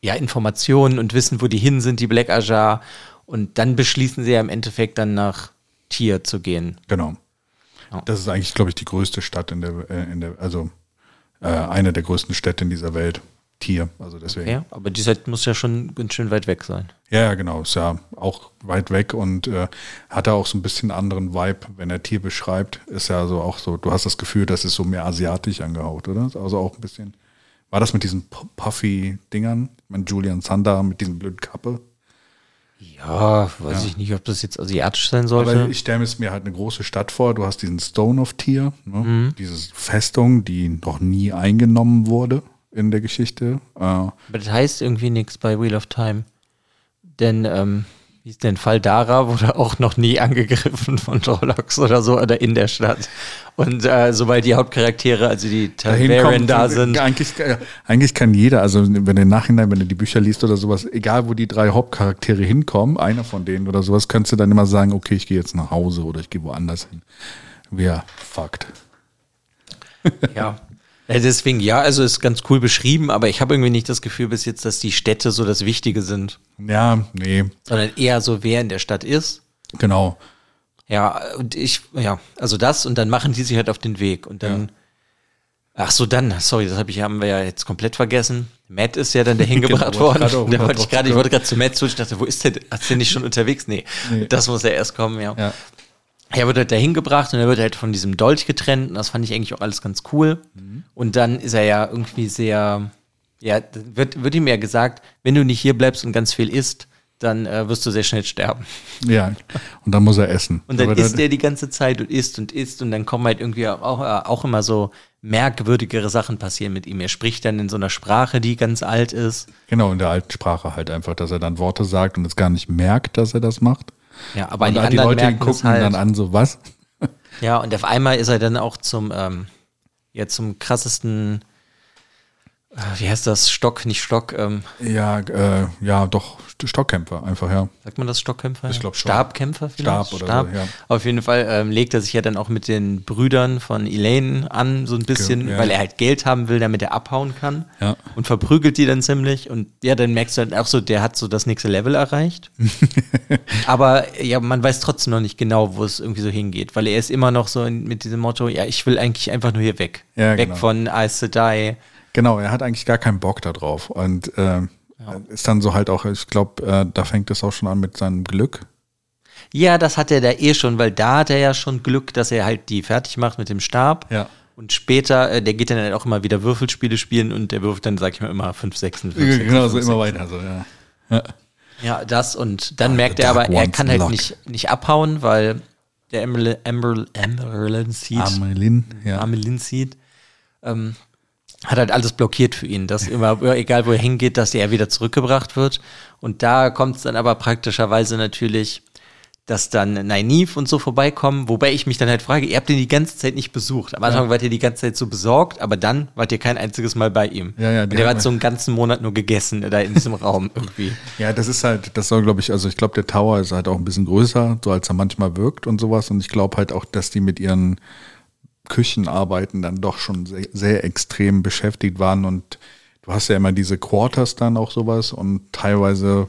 ja, Informationen und wissen, wo die hin sind, die Black Ajar. Und dann beschließen sie ja im Endeffekt dann nach Tier zu gehen. Genau. Ja. Das ist eigentlich, glaube ich, die größte Stadt in der, äh, in der also äh, eine der größten Städte in dieser Welt. Tier, also deswegen. Ja, aber die Zeit muss ja schon ganz schön weit weg sein. Ja, ja, genau. Ist ja auch weit weg und äh, hat da auch so ein bisschen anderen Vibe, wenn er Tier beschreibt. Ist ja so auch so, du hast das Gefühl, das ist so mehr asiatisch angehaucht, oder? Also auch ein bisschen. War das mit diesen Pu- Puffy-Dingern? Ich meine, Julian Sander mit diesem blöden Kappe. Ja, weiß ich nicht, ob das jetzt asiatisch sein sollte. Aber ich stelle es mir halt eine große Stadt vor. Du hast diesen Stone of Tier, ne? diese Festung, die noch nie eingenommen wurde in der Geschichte. Äh, Aber das heißt irgendwie nichts bei Wheel of Time. Denn, ähm, wie ist denn Fall Dara wurde auch noch nie angegriffen von Trollocs oder so oder in der Stadt. Und äh, sobald die Hauptcharaktere, also die Targaryen da sind, Eigentlich, eigentlich kann jeder, also wenn du im Nachhinein, wenn du die Bücher liest oder sowas, egal wo die drei Hauptcharaktere hinkommen, einer von denen oder sowas, kannst du dann immer sagen, okay, ich gehe jetzt nach Hause oder ich gehe woanders hin. Wer fuckt. ja. Ja, Deswegen, ja, also ist ganz cool beschrieben, aber ich habe irgendwie nicht das Gefühl bis jetzt, dass die Städte so das Wichtige sind, Ja, nee, sondern eher so, wer in der Stadt ist. genau. Ja, und ich, ja, also das und dann machen die sich halt auf den Weg und dann, ach so, dann, sorry, das habe ich, haben wir ja jetzt komplett vergessen. Matt ist ja dann dahin gebracht Genau, wollte worden. Da wollte ich gerade, ich wollte gerade zu Matt switchen, dachte, wo ist der, ist der nicht schon unterwegs? Nee, Nee. das muss ja erst kommen, ja. Ja. Er wird halt dahin gebracht und er wird halt von diesem Dolch getrennt und das fand ich eigentlich auch alles ganz cool. Mhm. Und dann ist er ja irgendwie sehr, ja, wird, wird ihm ja gesagt, wenn du nicht hier bleibst und ganz viel isst, dann äh, wirst du sehr schnell sterben. Ja, und dann muss er essen. Und dann Aber isst er die ganze Zeit und isst und isst und dann kommen halt irgendwie auch, äh, auch immer so merkwürdigere Sachen passieren mit ihm. Er spricht dann in so einer Sprache, die ganz alt ist. Genau, in der alten Sprache halt einfach, dass er dann Worte sagt und es gar nicht merkt, dass er das macht. Ja, aber und die die anderen Leute ihn merken gucken halt. dann an, so was? Ja, und auf einmal ist er dann auch zum, ähm, ja, zum krassesten, wie heißt das? Stock, nicht Stock, ähm, Ja, äh, ja, doch, Stockkämpfer einfach, ja. sagt man das Stockkämpfer? Ich glaub schon. Stabkämpfer vielleicht? Stab oder so, ja. Auf jeden Fall ähm, legt er sich ja dann auch mit den Brüdern von Elaine an, so ein bisschen, ja. weil er halt Geld haben will, damit er abhauen kann. Ja. Und verprügelt die dann ziemlich. Und ja, dann merkst du halt auch so, der hat so das nächste Level erreicht. Aber ja, man weiß trotzdem noch nicht genau, wo es irgendwie so hingeht, weil er ist immer noch so in, mit diesem Motto, ja, ich will eigentlich einfach nur hier weg. Ja, weg genau. von Ice to Die. Genau, er hat eigentlich gar keinen Bock da drauf. Und äh, ist dann so halt auch, ich glaube, äh, da fängt es auch schon an mit seinem Glück. Ja, das hat er da eh schon, weil da hat er ja schon Glück, dass er halt die fertig macht mit dem Stab. Ja. Und später, äh, der geht dann halt auch immer wieder Würfelspiele spielen und der wirft dann, sag ich mal, immer 5, 6, 5, 6, Genau, so immer weiter. So, ja. Ja. Ja, das und dann Ah, merkt er aber, er kann halt luck. nicht, nicht abhauen, weil der Emerald, Emerald, Emerald Seed, Amelin, ja. Amelin Seed, ähm, hat halt alles blockiert für ihn, dass immer, egal wo er hingeht, dass er wieder zurückgebracht wird. Und da kommt es dann aber praktischerweise natürlich dass dann Nynaeve und so vorbeikommen, wobei ich mich dann halt frage, ihr habt ihn die ganze Zeit nicht besucht. Am Anfang wart ihr die ganze Zeit so besorgt, aber dann wart ihr kein einziges Mal bei ihm. Ja, ja, und der hat so einen ganzen Monat nur gegessen da in diesem Raum irgendwie. Ja, das ist halt, das soll, glaube ich, also ich glaube, der Tower ist halt auch ein bisschen größer, so als er manchmal wirkt und sowas. Und ich glaube halt auch, dass die mit ihren Küchenarbeiten dann doch schon sehr, sehr extrem beschäftigt waren. Und du hast ja immer diese Quarters dann auch sowas und teilweise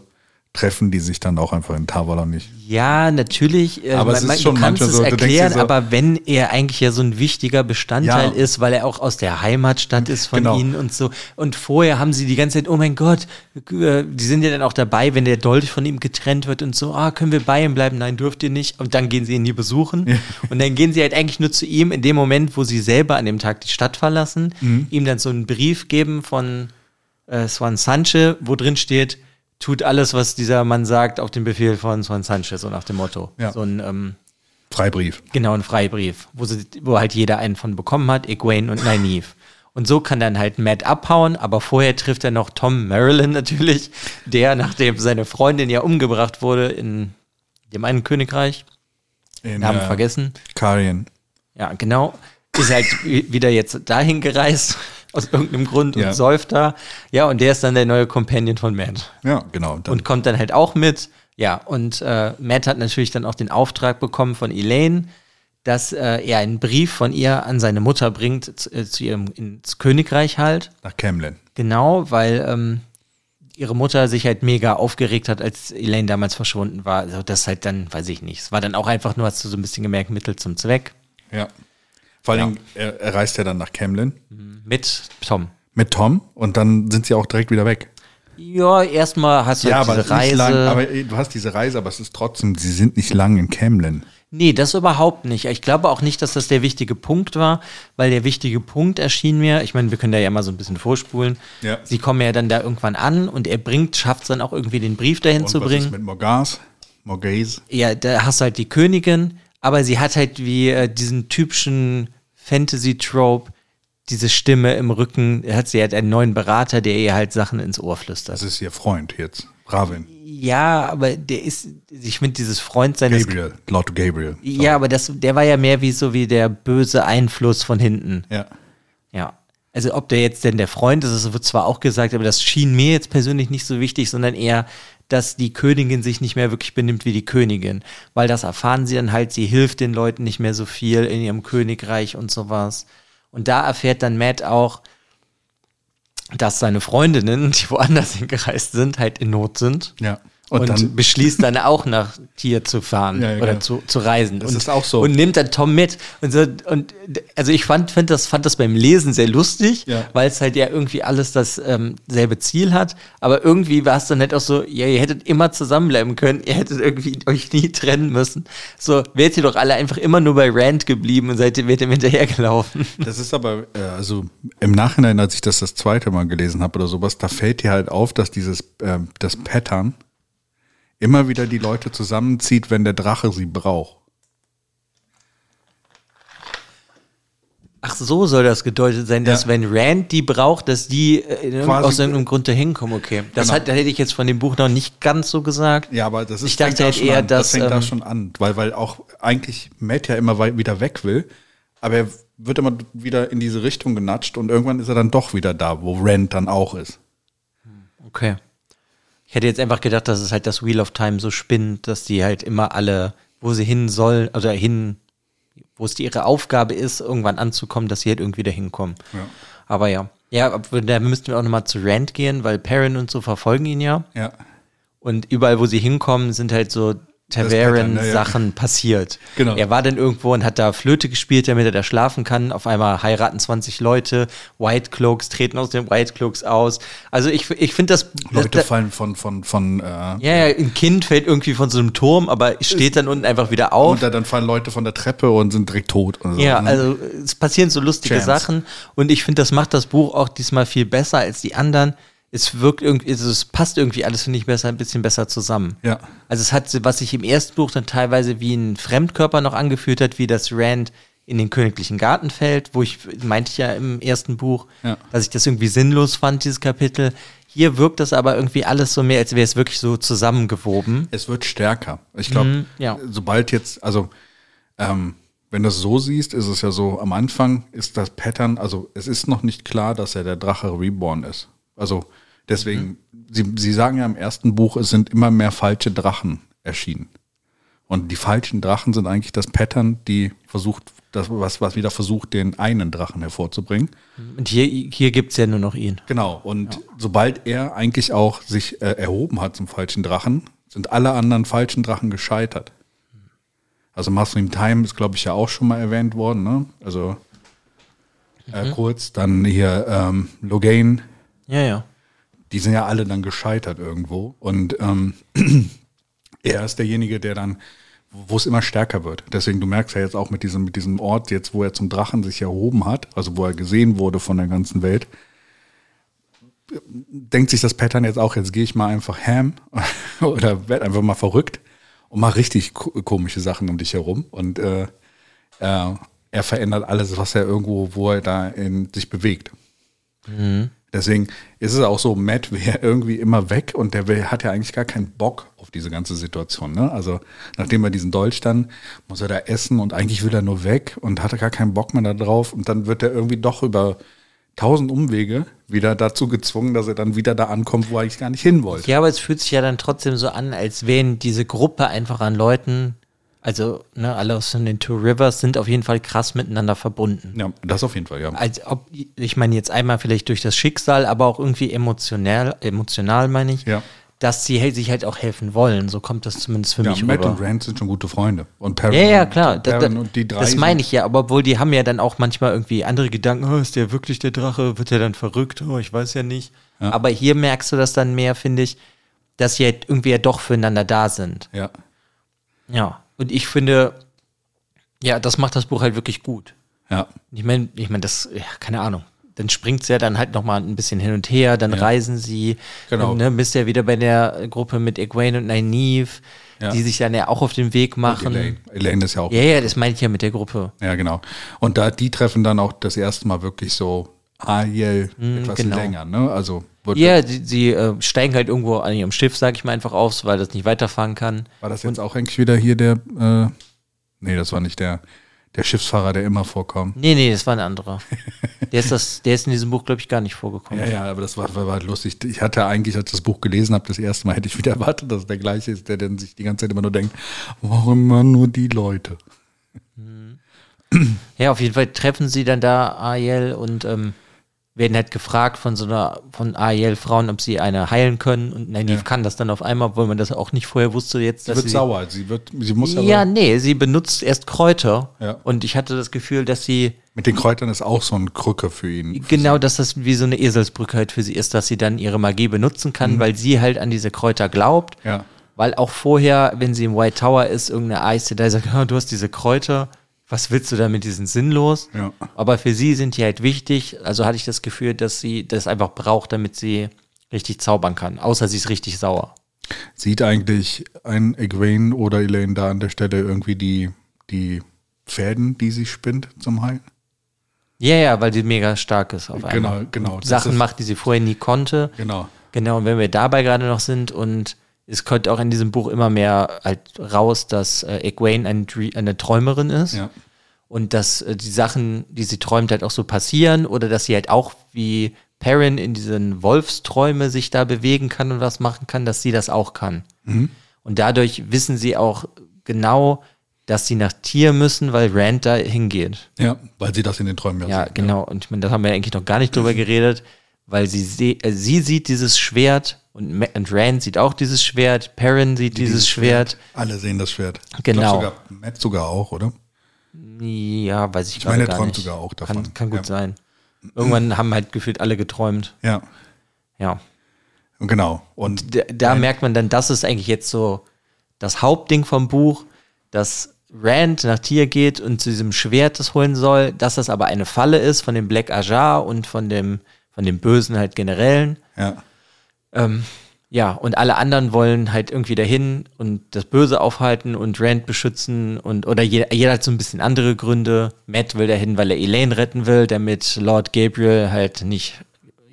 treffen die sich dann auch einfach in Tavalon nicht. Ja, natürlich. äh, Aber es ist schon du kannst manchmal es so, erklären, so- aber wenn er eigentlich ja so ein wichtiger Bestandteil Ja. ist, weil er auch aus der Heimatstadt ist von Genau. ihnen und so. Und vorher haben sie die ganze Zeit, oh mein Gott, äh, die sind ja dann auch dabei, wenn der Dolch von ihm getrennt wird und so, ah, können wir bei ihm bleiben? Nein, dürft ihr nicht. Und dann gehen sie ihn nie besuchen. Und dann gehen sie halt eigentlich nur zu ihm in dem Moment, wo sie selber an dem Tag die Stadt verlassen, Mhm. ihm dann so einen Brief geben von äh, Swan Sanche, wo drin steht, tut alles, was dieser Mann sagt, auf den Befehl von Swan Sanche, so nach dem Motto. Ja. So ein, ähm, Freibrief. genau, ein Freibrief, wo, sie, wo halt jeder einen von bekommen hat, Egwene und Nynaeve. Und so kann dann halt Matt abhauen, aber vorher trifft er noch Tom Marilyn natürlich, der, nachdem seine Freundin ja umgebracht wurde in dem einen Königreich, In, Namen äh, vergessen, Karien. ja, genau. Ist halt wi- wieder jetzt dahin gereist, aus irgendeinem Grund, Ja. und säuft da. Ja, und der ist dann der neue Companion von Matt. Ja, genau. Dann, Und kommt dann halt auch mit. Ja, und äh, Matt hat natürlich dann auch den Auftrag bekommen von Elaine, dass äh, er einen Brief von ihr an seine Mutter bringt, zu, äh, zu ihrem ins Königreich halt. nach Camlin. Genau, weil ähm, ihre Mutter sich halt mega aufgeregt hat, als Elaine damals verschwunden war. Also das halt dann, weiß ich nicht. Es war dann auch einfach nur, hast du so ein bisschen gemerkt, Mittel zum Zweck. Ja. Vor allen Dingen, er, er reist ja dann nach Camlin Mit Tom. mit Tom und dann sind sie auch direkt wieder weg. Ja, erstmal hast du halt diese nicht Reise. Lang, aber du hast diese Reise, aber es ist trotzdem, sie sind nicht lang in Camlin. Nee, das überhaupt nicht. Ich glaube auch nicht, dass das der wichtige Punkt war, weil der wichtige Punkt erschien mir, ich meine, wir können da ja mal so ein bisschen vorspulen. Ja. Sie kommen ja dann da irgendwann an und er bringt, schafft es dann auch irgendwie den Brief dahin Und zu was bringen. ist mit Morgas? Morgaze? Ja, da hast du halt die Königin, aber sie hat halt wie äh, diesen typischen Fantasy-Trope, diese Stimme im Rücken, hat sie hat einen neuen Berater, der ihr halt Sachen ins Ohr flüstert. Das ist ihr Freund jetzt. Bravin. ja, aber der ist, ich finde dieses Freundsein, das Gabriel. Lord Gabriel. Ja, aber das, der war ja mehr wie so wie der böse Einfluss von hinten. Ja. Ja. Also ob der jetzt denn der Freund ist, das wird zwar auch gesagt, aber das schien mir jetzt persönlich nicht so wichtig, sondern eher, dass die Königin sich nicht mehr wirklich benimmt wie die Königin. Weil das erfahren sie dann halt, sie hilft den Leuten nicht mehr so viel in ihrem Königreich und sowas. Und da erfährt dann Matt auch, dass seine Freundinnen, die woanders hingereist sind, halt in Not sind. Ja. Und, Und dann- beschließt dann auch nach Tier zu fahren Ja, ja, oder genau. zu, zu reisen. Das und, ist auch so. Und nimmt dann Tom mit. Und, so, und also ich fand, find das, fand das beim Lesen sehr lustig, Ja. weil es halt ja irgendwie alles das ähm, selbe Ziel hat. Aber irgendwie war es dann halt auch so, ja, ihr hättet immer zusammenbleiben können, ihr hättet irgendwie euch nie trennen müssen. So, wärt ihr doch alle einfach immer nur bei Rand geblieben und seid ihr wärt ihm hinterhergelaufen. Das ist aber, äh, also im Nachhinein, als ich das das zweite Mal gelesen habe oder sowas, da fällt dir halt auf, dass dieses, ähm, das Pattern immer wieder die Leute zusammenzieht, wenn der Drache sie braucht. Ach so soll das gedeutet sein, dass Ja. wenn Rand die braucht, dass die äh, aus irgendeinem Grund da hinkommen. Okay, das Genau. hat, das hätte ich jetzt von dem Buch noch nicht ganz so gesagt. Ja, aber das ist Ich dachte fängt da halt eher, an. das dass, fängt da ähm, schon an, weil, weil auch eigentlich Matt ja immer wieder weg will, aber er wird immer wieder in diese Richtung genatscht und irgendwann ist er dann doch wieder da, wo Rand dann auch ist. Okay. Ich hätte jetzt einfach gedacht, dass es halt das Wheel of Time so spinnt, dass die halt immer alle, wo sie hin sollen, also hin, wo es die ihre Aufgabe ist, irgendwann anzukommen, dass sie halt irgendwie da hinkommen. Ja. Aber ja. Ja, da müssten wir auch nochmal zu Rand gehen, weil Perrin und so verfolgen ihn ja. Ja. Und überall, wo sie hinkommen, sind halt so Ne, ja. Taveren-Sachen passiert. Genau. Er war dann irgendwo und hat da Flöte gespielt, damit er da schlafen kann. Auf einmal heiraten 20 Leute, White Cloaks treten aus den White Cloaks aus. Also ich, ich finde das... Leute das, fallen von, von, von, äh, ja, ja, ein Kind fällt irgendwie von so einem Turm, aber steht dann unten einfach wieder auf. und da, dann fallen Leute von der Treppe und sind direkt tot. So. Ja, ne? also es passieren so lustige Chance. Sachen und ich finde, das macht das Buch auch diesmal viel besser als die anderen. Es wirkt irgendwie, also es passt irgendwie alles, finde ich, besser, ein bisschen besser zusammen. Ja. Also es hat, was sich im ersten Buch dann teilweise wie ein Fremdkörper noch angefühlt hat, wie das Rand in den königlichen Garten fällt, wo ich, meinte ich ja im ersten Buch, Ja. dass ich das irgendwie sinnlos fand, dieses Kapitel. Hier wirkt das aber irgendwie alles so mehr, als wäre es wirklich so zusammengewoben. Es wird stärker. Ich glaube, Mhm, ja. sobald jetzt, also ähm, wenn du es so siehst, ist es ja so, am Anfang ist das Pattern, also es ist noch nicht klar, dass er der Drache Reborn ist. Also deswegen, Mhm. sie, sie sagen ja im ersten Buch, es sind immer mehr falsche Drachen erschienen. Und die falschen Drachen sind eigentlich das Pattern, die versucht, das, was, was wieder versucht, den einen Drachen hervorzubringen. Und hier, hier gibt es ja nur noch ihn. Genau, und sobald er eigentlich auch sich äh, erhoben hat zum falschen Drachen, sind alle anderen falschen Drachen gescheitert. Also Muslim Time ist, glaube ich, ja auch schon mal erwähnt worden, ne? Also äh, kurz, dann hier ähm, Logain, Ja, ja. Die sind ja alle dann gescheitert irgendwo. Und ähm, er ist derjenige, der dann, wo es immer stärker wird. Deswegen, du merkst ja jetzt auch mit diesem, mit diesem Ort, jetzt, wo er zum Drachen sich erhoben hat, also wo er gesehen wurde von der ganzen Welt, denkt sich das Pattern jetzt auch, jetzt gehe ich mal einfach ham oder werde einfach mal verrückt und mache richtig ko komische Sachen um dich herum. Und äh, äh, er verändert alles, was er irgendwo, wo er da in sich bewegt. Deswegen ist es auch so, Matt wäre irgendwie immer weg und der will, hat ja eigentlich gar keinen Bock auf diese ganze Situation. Ne? Also nachdem er diesen Dolch dann, muss er da essen und eigentlich will er nur weg und hat er gar keinen Bock mehr da drauf und dann wird er irgendwie doch über tausend Umwege wieder dazu gezwungen, dass er dann wieder da ankommt, wo er eigentlich gar nicht hin wollte. Ja, aber es fühlt sich ja dann trotzdem so an, als wären diese Gruppe einfach an Leuten, also ne, alle aus den Two Rivers sind auf jeden Fall krass miteinander verbunden. Ja, das auf jeden Fall, ja. Als ob, ich meine jetzt einmal vielleicht durch das Schicksal, aber auch irgendwie emotional, emotional meine ich, Ja. dass sie halt- sich halt auch helfen wollen. So kommt das zumindest für Ja, mich Matt rüber. und Rand sind schon gute Freunde. Und Perrin Ja, ja, und- klar. Da, da, das meine ich ja, aber obwohl die haben ja dann auch manchmal irgendwie andere Gedanken, oh, ist der wirklich der Drache? Wird der dann verrückt? Oh, ich weiß ja nicht. Ja. Aber hier merkst du das dann mehr, finde ich, dass sie halt irgendwie ja doch füreinander da sind. Ja. Ja. Und ich finde, ja, das macht das Buch halt wirklich gut. Ja. Ich meine, ich meine, das, ja, keine Ahnung. Dann springt sie ja dann halt nochmal ein bisschen hin und her, dann reisen sie. Genau. Dann, ne, bist ja wieder bei der Gruppe mit Egwene und Nynaeve, Ja. die sich dann ja auch auf den Weg machen. Elaine. Elaine ist ja auch Ja, ja, das meine ich ja mit der Gruppe. Ja, genau. Und da die treffen dann auch das erste Mal wirklich so Ariel etwas genau. länger, ne? Also Ja, sie, sie äh, steigen halt irgendwo an ihrem Schiff, sag ich mal, einfach aus, weil das nicht weiterfahren kann. war das jetzt auch eigentlich wieder hier der äh, Nee, das war nicht der der Schiffsfahrer, der immer vorkommt. Nee, nee, das war ein anderer. der, ist das, der ist in diesem Buch, glaube ich, gar nicht vorgekommen. Ja, ja, aber das war, war, war lustig. Ich hatte eigentlich, als ich das Buch gelesen habe, das erste Mal hätte ich wieder erwartet, dass es der gleiche ist, der dann sich die ganze Zeit immer nur denkt, warum immer nur die Leute? Ja, auf jeden Fall treffen sie dann da Ariel und ähm, werden halt gefragt von so einer, von Ariel Frauen, ob sie eine heilen können. Und Nynaeve Ja. kann das dann auf einmal, obwohl man das auch nicht vorher wusste jetzt, Sie wird sie. sauer, sie wird, sie muss aber, Ja, nee, sie benutzt erst Kräuter. Ja. Und ich hatte das Gefühl, dass sie, mit den Kräutern ist auch so ein Krücke für ihn. genau, dass das wie so eine Eselsbrücke halt für sie ist, dass sie dann ihre Magie benutzen kann, weil sie halt an diese Kräuter glaubt. Ja. Weil auch vorher, wenn sie im White Tower ist, irgendeine Aes Sedai sagt, "Ah, du hast diese Kräuter, was willst du damit, die sind sinnlos. Ja. Aber für sie sind die halt wichtig. Also hatte ich das Gefühl, dass sie das einfach braucht, damit sie richtig zaubern kann. Außer sie ist richtig sauer. Sieht eigentlich ein Egwene oder Elaine da an der Stelle irgendwie die, die Fäden, die sie spinnt zum Heilen? Ja, ja, weil sie mega stark ist auf einmal. Genau, genau. Sachen macht, die sie vorher nie konnte. Genau. Genau, und wenn wir dabei gerade noch sind und es kommt auch in diesem Buch immer mehr halt raus, dass äh, Egwene ein, eine Träumerin ist. Ja. und dass äh, die Sachen, die sie träumt, halt auch so passieren oder dass sie halt auch wie Perrin in diesen Wolfsträume sich da bewegen kann und was machen kann, dass sie das auch kann. Und dadurch wissen sie auch genau, dass sie nach Tier müssen, weil Rand da hingeht. Ja, weil sie das in den Träumen Ja, sieht, genau. Und ich meine, da haben wir eigentlich noch gar nicht drüber geredet, weil sie, äh, sie sieht dieses Schwert und, Ma und Rand sieht auch dieses Schwert, Perrin sieht dieses, Schwert. Alle sehen das Schwert. Ich Genau. glaub sogar, Matt sogar auch, oder? Ja, weiß ich, Ich meine, er träumt sogar auch davon. Kann, kann gut Ja. sein. Irgendwann haben halt gefühlt alle geträumt. Ja. Ja. Genau. Und Da, da merkt man dann, das ist eigentlich jetzt so das Hauptding vom Buch, dass Rand nach Tier geht und zu diesem Schwert das holen soll, dass das aber eine Falle ist von dem Black Ajar und von dem, von dem Bösen halt generellen. ja. Ähm, Ja, und alle anderen wollen halt irgendwie dahin und das Böse aufhalten und Rand beschützen und oder jeder, jeder hat so ein bisschen andere Gründe. Matt will dahin, weil er Elaine retten will, damit Lord Gabriel halt nicht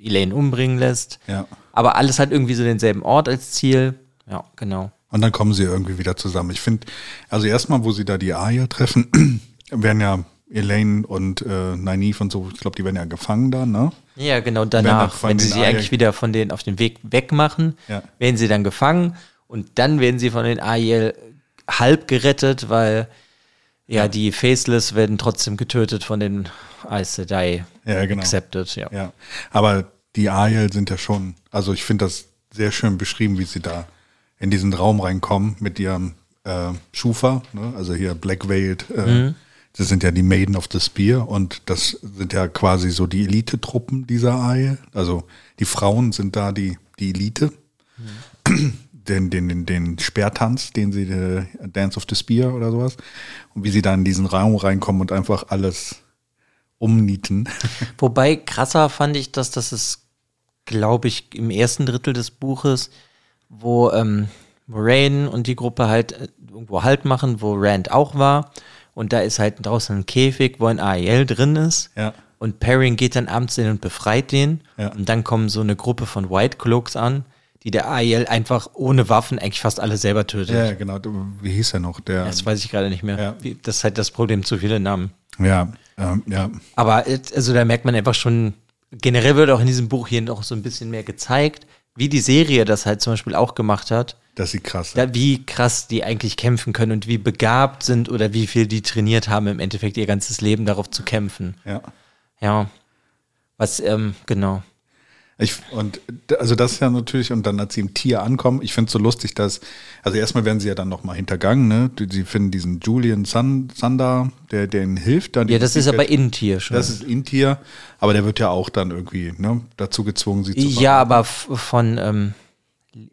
Elaine umbringen lässt. Ja. Aber alles hat irgendwie so denselben Ort als Ziel. Ja, genau. Und dann kommen sie irgendwie wieder zusammen. Ich finde, also erstmal, wo sie da die Arya treffen, werden ja Elaine und äh, Nynaeve und so, ich glaube, die werden ja gefangen da, ne? Ja, genau. Danach, wenn sie sie Arya- eigentlich wieder von den auf den Weg wegmachen, Ja. werden sie dann gefangen und dann werden sie von den Ariel halb gerettet, weil ja, die Faceless werden trotzdem getötet von den Aes Sedai Ja, genau. accepted, ja. Ja. Aber die Ariel sind ja schon, also ich finde das sehr schön beschrieben, wie sie da in diesen Raum reinkommen mit ihrem äh, Schufa, ne? also hier Black Veiled. Äh, Das sind ja die Maiden of the Spear und das sind ja quasi so die Elite-Truppen dieser Ariel. Also die Frauen sind da die, die Elite. Den, den, den, den Speertanz, den sie, äh, Dance of the Spear oder sowas. Und wie sie da in diesen Raum reinkommen und einfach alles umnieten. Wobei krasser fand ich, dass das ist, glaube ich, im ersten Drittel des Buches, wo ähm, Moraine und die Gruppe halt äh, irgendwo Halt machen, wo Rand auch war. Und da ist halt draußen ein Käfig, wo ein Ariel drin ist. Ja. Und Perrin geht dann abends hin und befreit den. Ja. Und dann kommen so eine Gruppe von White Cloaks an, die der Ariel einfach ohne Waffen eigentlich fast alle selber tötet. Ja, genau. Wie hieß er noch? Der, Das weiß ich gerade nicht mehr. Ja. Das ist halt das Problem, zu viele Namen. ja, ähm, ja, Aber äh, also da merkt man einfach schon, generell wird auch in diesem Buch hier noch so ein bisschen mehr gezeigt, wie die Serie das halt zum Beispiel auch gemacht hat, das ist krass. da, wie krass die eigentlich kämpfen können und wie begabt sind oder wie viel die trainiert haben, im Endeffekt ihr ganzes Leben darauf zu kämpfen. Ja. Ja. Was, ähm, genau. Ich, und also das ist ja natürlich, und dann als sie im Tier ankommen, ich finde es so lustig, dass, also erstmal werden sie ja dann nochmal hintergangen, ne? Sie finden diesen Julian Sun, Sander, der, der ihnen hilft. Dann Ja, das ist aber Intier schon. Das ist Intier, aber der wird ja auch dann irgendwie ne, dazu gezwungen, sie zu ja, aber von ähm,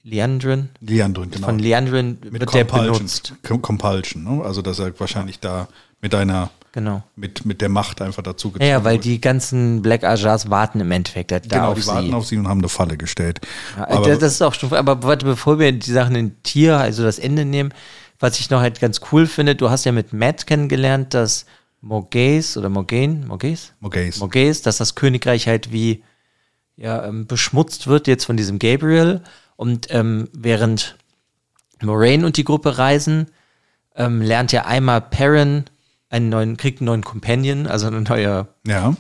Leandrin, Leandrin, genau. von Leandrin mit wird der Compulsion, benutzt. Com- Compulsion, ne? Also dass er wahrscheinlich da mit einer, Genau. mit, mit der Macht einfach dazu Ja, ja, weil wird. die ganzen Black Ajars warten im Endeffekt da Genau, die sie. warten auf sie und haben eine Falle gestellt. Ja, aber, das, ist auch schon, aber warte, bevor wir die Sachen in Tier, also das Ende nehmen, was ich noch halt ganz cool finde, du hast ja mit Matt kennengelernt, dass Morgaze oder Morgaine, Morgaze? Morgaze. Morgaze, dass das Königreich halt wie ja, ähm, beschmutzt wird jetzt von diesem Gabriel und ähm, während Moraine und die Gruppe reisen, ähm, lernt ja einmal Perrin einen neuen, kriegt einen neuen Companion, also eine neue ja,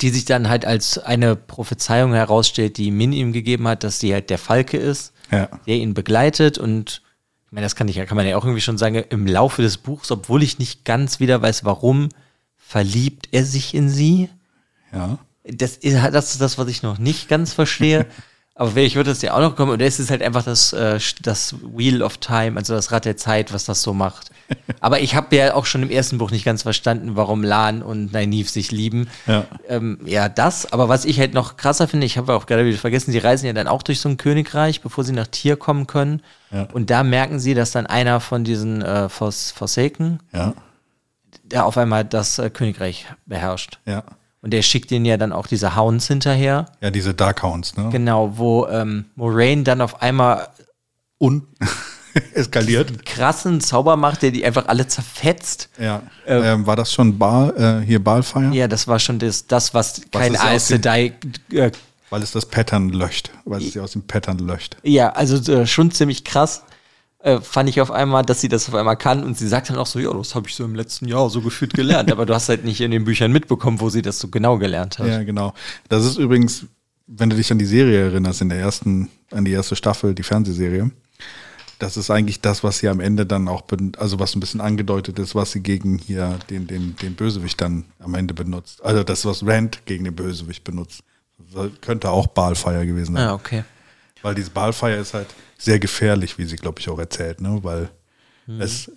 die sich dann halt als eine Prophezeiung herausstellt, die Min ihm gegeben hat, dass sie halt der Falke ist, ja, der ihn begleitet und ich meine, das kann ich ja, kann man ja auch irgendwie schon sagen, im Laufe des Buchs, obwohl ich nicht ganz wieder weiß, warum, verliebt er sich in sie. ja. Das ist, das ist das, was ich noch nicht ganz verstehe. Aber vielleicht wird das ja auch noch kommen. Und es ist halt einfach das, äh, das Wheel of Time, also das Rad der Zeit, was das so macht. Aber ich habe ja auch schon im ersten Buch nicht ganz verstanden, warum Lan und Nynaeve sich lieben. Ja. Ähm, ja, das. Aber was ich halt noch krasser finde, ich habe auch gerade wieder vergessen, sie reisen ja dann auch durch so ein Königreich, bevor sie nach Tier kommen können. Ja. Und da merken sie, dass dann einer von diesen äh, Fors Forsaken, Ja, der auf einmal das äh, Königreich beherrscht. ja. Und der schickt ihnen ja dann auch diese Hounds hinterher. Ja, diese Darkhounds, ne? Genau, wo ähm, Moraine dann auf einmal Und eskaliert. krassen Zauber macht, der die einfach alle zerfetzt. Ja. Ähm, war das schon Baal, äh, hier Baalfire? Ja, das war schon das, das was kein es ja Aes Sedai. Äh, Weil es das Pattern löscht. Weil es ja aus dem Pattern löscht. ja, also äh, schon ziemlich krass. Äh, fand ich auf einmal, dass sie das auf einmal kann und sie sagt dann auch so, ja, das habe ich so im letzten Jahr so gefühlt gelernt, aber du hast halt nicht in den Büchern mitbekommen, wo sie das so genau gelernt hat. Ja, genau. Das ist übrigens, wenn du dich an die Serie erinnerst, in der ersten, an die erste Staffel, die Fernsehserie, das ist eigentlich das, was sie am Ende dann auch, also was ein bisschen angedeutet ist, was sie gegen hier den, den, den Bösewicht dann am Ende benutzt. Also das, was Rand gegen den Bösewicht benutzt. Das könnte auch Baalfire gewesen sein. Ah, okay. Weil dieses Baalfire ist halt sehr gefährlich, wie sie, glaube ich, auch erzählt, ne? Weil es,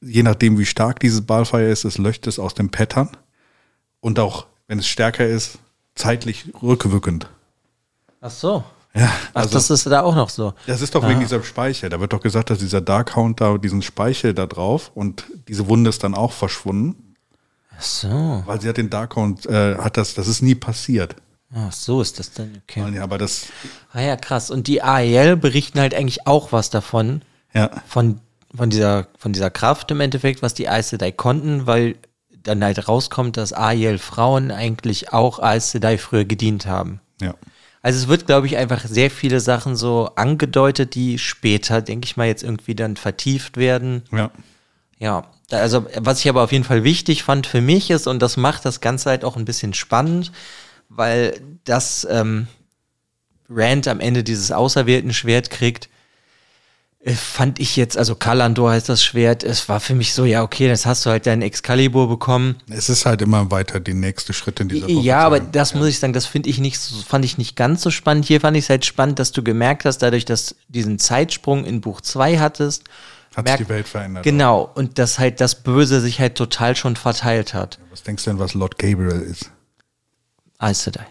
je nachdem, wie stark dieses Baalfire ist, es löscht es aus dem Pattern. Und auch, wenn es stärker ist, zeitlich rückwirkend. Ach so. Ja, Ach, also das ist da auch noch so. das ist doch wegen diesem Speichel. Da wird doch gesagt, dass dieser Darkhound da diesen Speichel da drauf und diese Wunde ist dann auch verschwunden, Ach so. weil sie hat den Darkhound, äh, hat das, das ist nie passiert. Ach, so ist das dann, okay. Ja, aber das, Ah ja, krass. Und die AEL berichten halt eigentlich auch was davon, ja, von, von, dieser, von dieser Kraft im Endeffekt, was die Aes Sedai konnten, weil dann halt rauskommt, dass AEL Frauen eigentlich auch Aes Sedai früher gedient haben. ja. Also es wird, glaube ich, einfach sehr viele Sachen so angedeutet, die später, denke ich mal, jetzt irgendwie dann vertieft werden. Ja, Ja, also was ich aber auf jeden Fall wichtig fand für mich ist, und das macht das Ganze halt auch ein bisschen spannend, weil das ähm, Rand am Ende dieses auserwählten Schwert kriegt, äh, fand ich jetzt, also Kalandor heißt das Schwert, es war für mich so, ja, okay, das hast du halt deinen Excalibur bekommen. es ist halt immer weiter die nächste Schritt in dieser Ja, aber das muss ich sagen, das finde ich nicht, so, fand ich nicht ganz so spannend. Hier fand ich es halt spannend, dass du gemerkt hast, dadurch, dass diesen Zeitsprung in Buch 2 hattest, Hat sich die Welt verändert. Genau, und dass halt das Böse sich halt total schon verteilt hat. Was denkst du denn, was Lord Gabriel ist? Aes Sedai.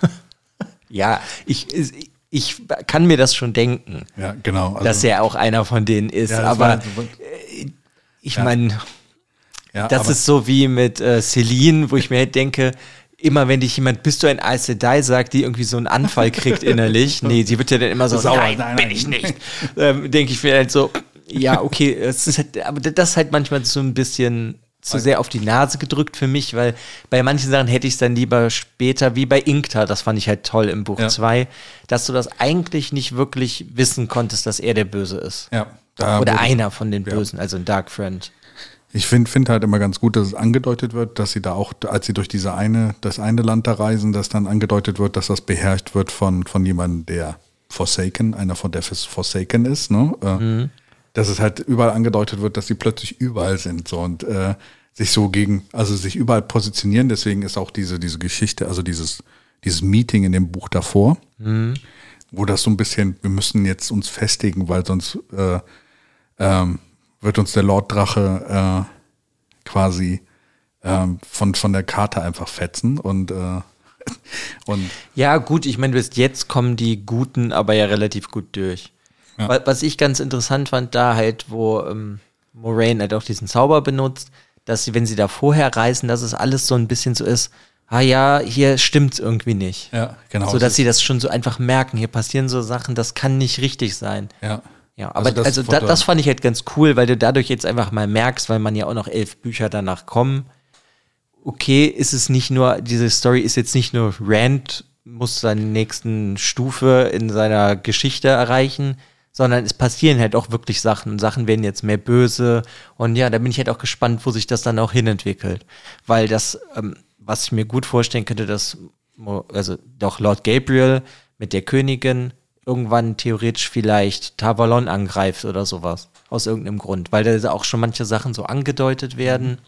ja, ich, ich kann mir das schon denken, Ja, genau. Also, dass er auch einer von denen ist, Ja, das aber war- ich Ja. meine, ja, das aber- ist so wie mit äh, Celine, wo ich mir halt denke, immer wenn dich jemand, bist du ein Aes Sedai, sagt, die irgendwie so einen Anfall kriegt innerlich. Nee, sie wird ja dann immer so, Sauer, nein, nein, bin nein. ich nicht. ähm, denke ich mir halt so, ja, okay, es ist halt, aber das ist halt manchmal so ein bisschen zu sehr auf die Nase gedrückt für mich, weil bei manchen Sachen hätte ich es dann lieber später, wie bei Inkta, das fand ich halt toll im Buch Ja. 2, dass du das eigentlich nicht wirklich wissen konntest, dass er der Böse ist. ja, Oder einer von den Ja. Bösen, also ein Dark Friend. Ich finde find halt immer ganz gut, dass es angedeutet wird, dass sie da auch, als sie durch diese eine, das eine Land da reisen, dass dann angedeutet wird, dass das beherrscht wird von, von jemandem, der Forsaken, einer von der Forsaken ist, ne? Äh, Dass es halt überall angedeutet wird, dass sie plötzlich überall sind, so und äh, sich so gegen, also sich überall positionieren. Deswegen ist auch diese, diese Geschichte, also dieses, dieses Meeting in dem Buch davor, wo das so ein bisschen, wir müssen jetzt uns festigen, weil sonst äh, ähm, wird uns der Lord Drache äh, quasi ähm, von, von der Karte einfach fetzen und, äh, und Ja, gut, ich meine, bis jetzt kommen die Guten aber ja relativ gut durch. Ja. Wa- Was ich ganz interessant fand, da halt, wo ähm, Moraine halt auch diesen Zauber benutzt, dass sie, wenn sie da vorher reisen, dass es alles so ein bisschen so ist, ah ja, hier stimmt's irgendwie nicht. ja, genau. so dass sie das schon so einfach merken, hier passieren so Sachen, das kann nicht richtig sein. ja. Ja, aber das also, da, das fand ich halt ganz cool, weil du dadurch jetzt einfach mal merkst, weil man ja auch noch elf Bücher danach kommen. Okay, ist es nicht nur, diese Story ist jetzt nicht nur Rand muss seine nächsten Stufe in seiner Geschichte erreichen, sondern es passieren halt auch wirklich Sachen Sachen werden jetzt mehr böse und ja, da bin ich halt auch gespannt, wo sich das dann auch hinentwickelt, weil das, ähm, was ich mir gut vorstellen könnte, dass, also doch Lord Gabriel mit der Königin irgendwann theoretisch vielleicht Tavalon angreift oder sowas. Aus irgendeinem Grund. Weil da auch schon manche Sachen so angedeutet werden.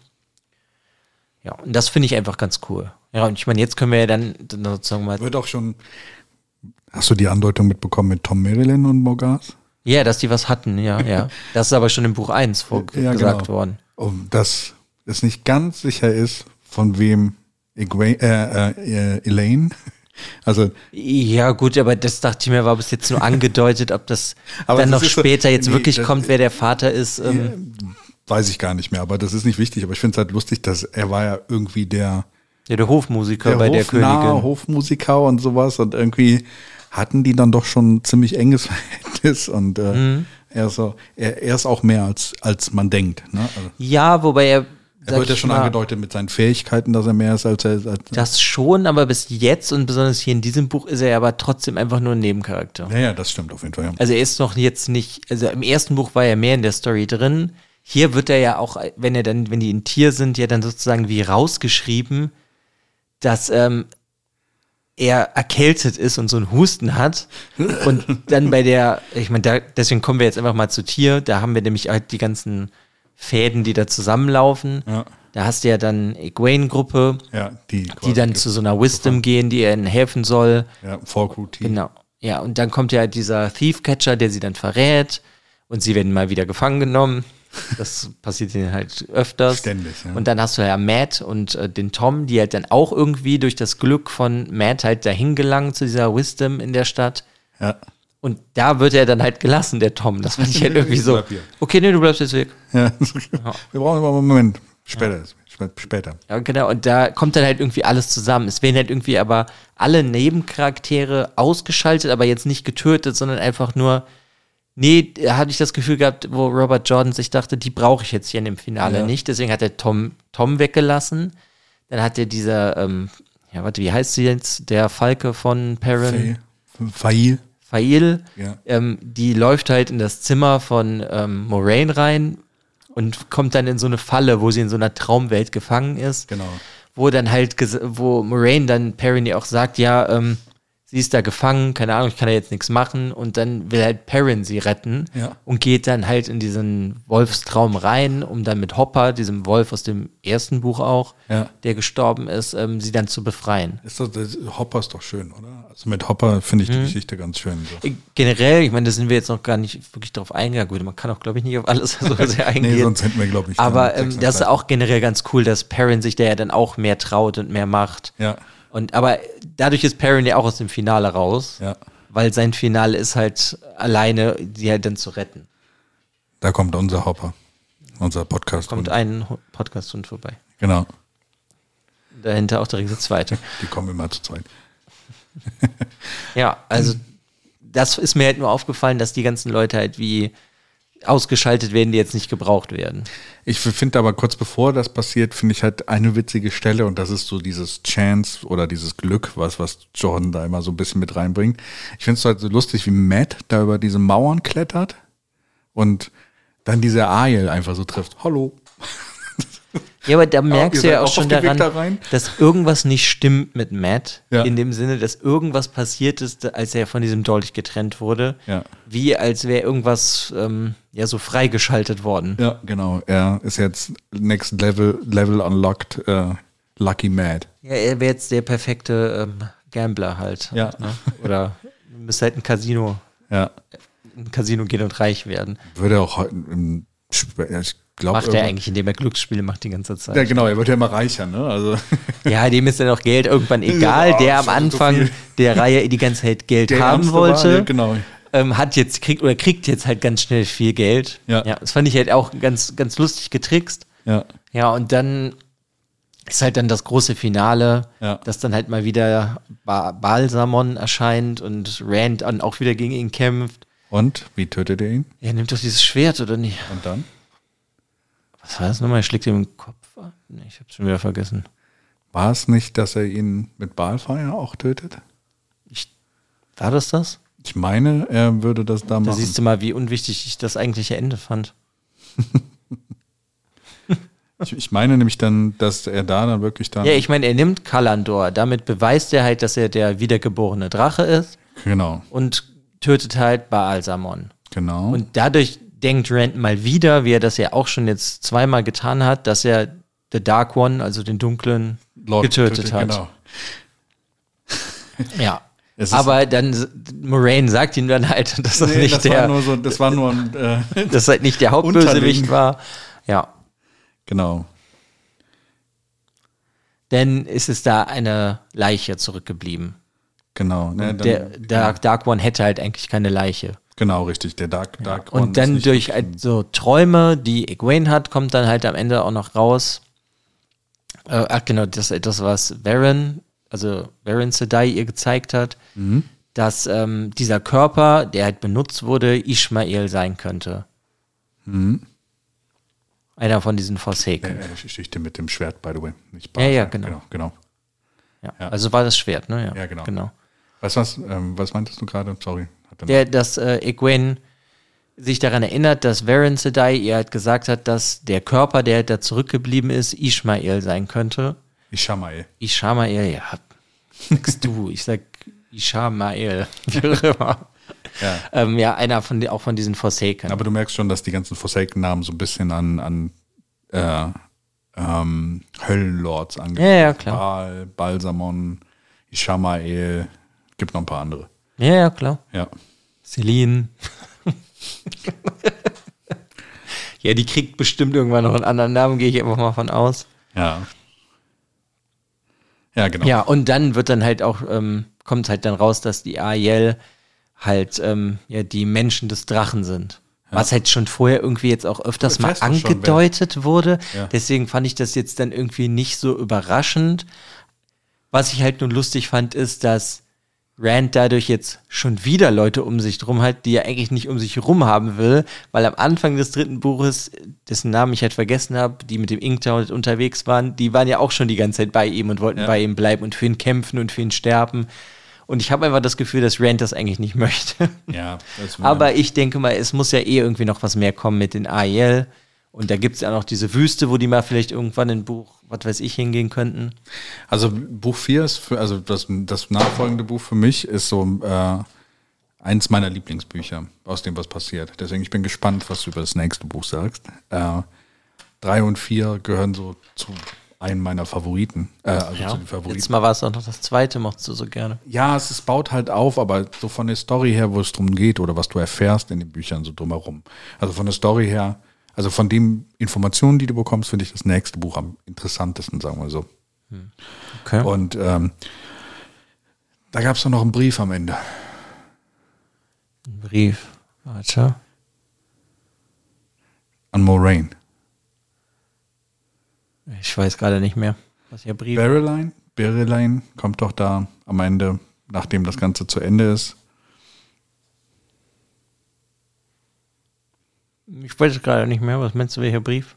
Ja, und das finde ich einfach ganz cool. Ja, und ich meine, jetzt können wir ja dann, dann sozusagen mal. Wird auch schon. Hast du die Andeutung mitbekommen mit Tom Marilyn und Morgas? Ja, dass die was hatten, ja, ja. Das ist aber schon im Buch 1 vorgesagt worden. Und dass es nicht ganz sicher ist, von wem Egwene, äh, äh, Elaine. Also Ja, gut, aber das dachte ich mir, war bis jetzt nur angedeutet, ob das dann noch ist so- später jetzt nee, wirklich das- kommt, wer der Vater ist. Ähm, weiß ich gar nicht mehr, aber das ist nicht wichtig. Aber ich finde es halt lustig, dass er war ja irgendwie der ja, der Hofmusiker der bei der hofnahe Königin. Hofmusiker und sowas und irgendwie hatten die dann doch schon ein ziemlich enges Verhältnis und äh, Mhm. er, ist so, er, er ist auch mehr als, als man denkt. Ne? Also, Ja, wobei er. er wird ja schon mal, angedeutet mit seinen Fähigkeiten, dass er mehr ist als er. Als, Das schon, aber bis jetzt und besonders hier in diesem Buch ist er aber trotzdem einfach nur ein Nebencharakter. ja, ja, das stimmt auf jeden Fall. Ja. Also er ist noch jetzt nicht, also im ersten Buch war er mehr in der Story drin. Hier wird er ja auch, wenn er dann, wenn die ein Tier sind, ja dann sozusagen wie rausgeschrieben, dass ähm, er erkältet ist und so einen Husten hat. Und dann bei der, ich meine, da, deswegen kommen wir jetzt einfach mal zu Tier. Da haben wir nämlich halt die ganzen Fäden, die da zusammenlaufen. Ja. Da hast du ja dann Egwene-Gruppe, ja, die, die dann zu so einer Wisdom gehen, die ihnen helfen soll. ja, Routine. Genau. Ja, und dann kommt ja dieser Thief Catcher, der sie dann verrät und sie werden mal wieder gefangen genommen. Das passiert ihnen halt öfters. Ständig, ja. Und dann hast du ja Matt und äh, den Tom, die halt dann auch irgendwie durch das Glück von Matt halt dahin gelangen zu dieser Wisdom in der Stadt. Ja. Und da wird er dann halt gelassen, der Tom. Das fand ich halt irgendwie so. Okay, nee, du bleibst jetzt weg. Ja. Wir brauchen aber einen Moment. Später. später. Ja, genau. Und da kommt dann halt irgendwie alles zusammen. Es werden halt irgendwie aber alle Nebencharaktere ausgeschaltet, aber jetzt nicht getötet, sondern einfach nur. Nee, da hatte ich das Gefühl gehabt, wo Robert Jordan sich dachte, die brauche ich jetzt hier in dem Finale Ja. nicht. Deswegen hat er Tom, Tom weggelassen. Dann hat er dieser, ähm, ja, warte, wie heißt sie jetzt? Der Falke von Perrin. Fail. Fail, Ja. ähm, die läuft halt in das Zimmer von ähm, Moraine rein und kommt dann in so eine Falle, wo sie in so einer Traumwelt gefangen ist. Genau. Wo dann halt, wo Moraine dann Perrin ja auch sagt, ja, ähm, sie ist da gefangen, keine Ahnung, ich kann da jetzt nichts machen. Und dann will halt Perrin sie retten Ja. und geht dann halt in diesen Wolfstraum rein, um dann mit Hopper, diesem Wolf aus dem ersten Buch auch, Ja. der gestorben ist, ähm, sie dann zu befreien. Ist das, das, Hopper ist doch schön, oder? Also mit Hopper finde ich die Geschichte ganz schön. So. Generell, ich meine, da sind wir jetzt noch gar nicht wirklich drauf eingegangen. Gut, man kann auch, glaube ich, nicht auf alles so sehr eingehen. Nee, sonst hätten wir, glaube ich, Aber ähm, das ist auch generell ganz cool, dass Perrin sich da ja dann auch mehr traut und mehr macht. Ja, Und aber dadurch ist Perrin ja auch aus dem Finale raus, ja. weil sein Finale ist halt alleine, die halt dann zu retten. Da kommt unser Hopper. Unser Podcast. Kommt ein Ho- Podcast-Hund vorbei. Genau. Dahinter auch direkt der zweite. Die kommen immer zu zweit. Ja, also das ist mir halt nur aufgefallen, dass die ganzen Leute halt wie ausgeschaltet werden, die jetzt nicht gebraucht werden. Ich finde aber kurz bevor das passiert, finde ich halt eine witzige Stelle und das ist so dieses Chance oder dieses Glück, was, was Jordan da immer so ein bisschen mit reinbringt. Ich finde es halt so lustig, wie Matt da über diese Mauern klettert und dann diese Ariel einfach so trifft. Hallo. Ja, aber da merkst du ihr ja auch auch schon daran, da dass irgendwas nicht stimmt mit Matt. Ja. In dem Sinne, dass irgendwas passiert ist, als er von diesem Dolch getrennt wurde. Ja. Wie als wäre irgendwas ähm, ja so freigeschaltet worden. Ja, genau. Er ist jetzt Next Level, Level Unlocked, äh, Lucky Mad. Ja, er wäre jetzt der perfekte ähm, Gambler halt. Ja. Ne? Oder müsste halt ein Casino, Ja. ein Casino gehen und reich werden. Würde auch heute im, ja, ich glaube. Macht er eigentlich, indem er Glücksspiele macht die ganze Zeit. Ja, genau, er wird ja immer reicher, ne? Also. Ja, dem ist dann auch Geld irgendwann egal. Ja, der am schon so Anfang viel. der Reihe die ganze Zeit Geld Der haben wollte. war, ja, genau. Ähm, hat jetzt kriegt oder kriegt jetzt halt ganz schnell viel Geld. Ja. das fand ich halt auch ganz ganz lustig getrickst. Ja. Ja, und dann ist halt dann das große Finale, Ja. dass dann halt mal wieder ba Balsamon erscheint und Rand dann auch wieder gegen ihn kämpft. Und wie tötet er ihn? Er nimmt doch dieses Schwert, oder nicht? Und dann? Was war das nochmal? Er schlägt ihm den Kopf ab? Nee, ich hab's schon wieder vergessen. War es nicht, dass er ihn mit Balfire auch tötet? Ich, war das das? Ich meine, er würde das da Da machen. siehst du mal, wie unwichtig ich das eigentliche Ende fand. ich, ich meine nämlich dann, dass er da dann wirklich dann. Ja, ich meine, er nimmt Kalandor. Damit beweist er halt, dass er der wiedergeborene Drache ist genau, und tötet halt Baalsamon. genau. Und dadurch denkt Rand mal wieder, wie er das ja auch schon jetzt zweimal getan hat, dass er The Dark One, also den Dunklen, Lord getötet hat. Genau. Ja. Ist- Aber dann, Moraine sagt ihm dann halt, dass das, Nee, nicht, das, der, war nur so, das war nur ein. Äh, dass halt nicht der Hauptbösewicht war. Ja. genau. Denn ist es da eine Leiche zurückgeblieben. Genau. Ne, dann, der Dark, Dark One hätte halt eigentlich keine Leiche. genau, richtig. Der Dark, Dark One Und ist dann durch halt so Träume, die Egwene hat, kommt dann halt am Ende auch noch raus. Äh, ach genau, das das was Varen, also Varen Sedai ihr gezeigt hat, Mhm. dass ähm, dieser Körper, der halt benutzt wurde, Ishmael sein könnte. Mhm. Einer von diesen Forsaken. Äh, äh, Geschichte mit dem Schwert, by the way. Nicht Ja, ja, genau. genau. genau. Ja. ja. Also war das Schwert, ne? Ja, genau. genau. Weißt du was, ähm, was meintest du gerade? Sorry. Hat er- Der, dass äh, Egwene sich daran erinnert, dass Varen Sedai ihr halt gesagt hat, dass der Körper, der halt da zurückgeblieben ist, Ishmael sein könnte. Ishamael. Ishamael, ja. Sagst du, ich sag Ishamael. Ja. ähm, ja, einer von die, auch von diesen Forsaken. Aber du merkst schon, dass die ganzen Forsaken-Namen so ein bisschen an, an äh, ähm, Höllenlords angehen. Ja, ja, klar. Baal, Balsamon, Ishamael, gibt noch ein paar andere. ja, ja, klar. Ja. Celine. ja, die kriegt bestimmt irgendwann noch einen anderen Namen, gehe ich einfach mal von aus. Ja. Ja, genau. Ja, und dann wird dann halt auch, ähm, kommt halt dann raus, dass die Ariel halt ähm, ja die Menschen des Drachen sind. Was halt schon vorher irgendwie jetzt auch öfters mal ist schon angedeutet wurde. Ja. Deswegen fand ich das jetzt dann irgendwie nicht so überraschend. Was ich halt nur lustig fand, ist, dass Rand dadurch jetzt schon wieder Leute um sich drum hat, die er eigentlich nicht um sich rum haben will, weil am Anfang des dritten Buches, dessen Namen ich halt vergessen habe, die mit dem Inktown unterwegs waren, die waren ja auch schon die ganze Zeit bei ihm und wollten Ja. bei ihm bleiben und für ihn kämpfen und für ihn sterben. Und ich habe einfach das Gefühl, dass Rand das eigentlich nicht möchte. Ja, das Aber ich denke mal, es muss ja eh irgendwie noch was mehr kommen mit den AEL. Und da gibt es ja noch diese Wüste, wo die mal vielleicht irgendwann in Buch, was weiß ich, hingehen könnten. Also Buch 4 ist für, also das, das nachfolgende Buch für mich ist so äh, eins meiner Lieblingsbücher, aus dem was passiert. Deswegen ich bin gespannt, was du über das nächste Buch sagst. Äh, drei und vier gehören so zu einem meiner Favoriten. Äh, also zu den Jetzt Favoriten. mal war es auch noch das zweite, mochtest du so gerne. Ja, es, es baut halt auf, aber so von der Story her, wo es drum geht oder was du erfährst in den Büchern so drumherum. Also von der Story her, also von den Informationen, die du bekommst, finde ich das nächste Buch am interessantesten, sagen wir so. Okay. Und ähm, da gab es doch noch einen Brief am Ende. Ein Brief. Warte. An Moraine. Ich weiß gerade nicht mehr, was ihr Brief. Beryline, Beryline kommt doch da am Ende, nachdem das Ganze zu Ende ist. Ich weiß es gerade nicht mehr. Was meinst du, welcher Brief?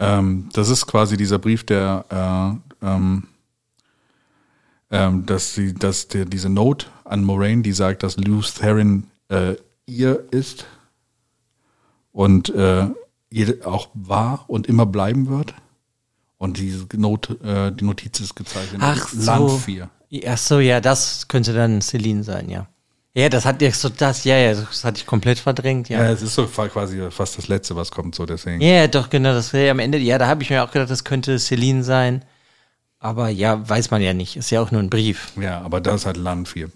Ähm, das ist quasi dieser Brief, der, äh, ähm, ähm, dass sie, dass der, diese Note an Moraine, die sagt, dass Luce Theron äh, ihr ist und äh, ihr auch war und immer bleiben wird. Und diese Note, äh, die Notiz ist gezeichnet. Ach so. Land 4. Ach so, ja, das könnte dann Celine sein, ja. Ja, das hat so das, ja, ja, das hatte ich komplett verdrängt, Ja, ja. es ist so quasi fast das Letzte, was kommt, so deswegen. Ja, doch, genau, das wäre ja am Ende, ja, da habe ich mir auch gedacht, das könnte Celine sein. Aber ja, weiß man ja nicht. Ist ja auch nur ein Brief. Ja, aber da ist halt Land 4.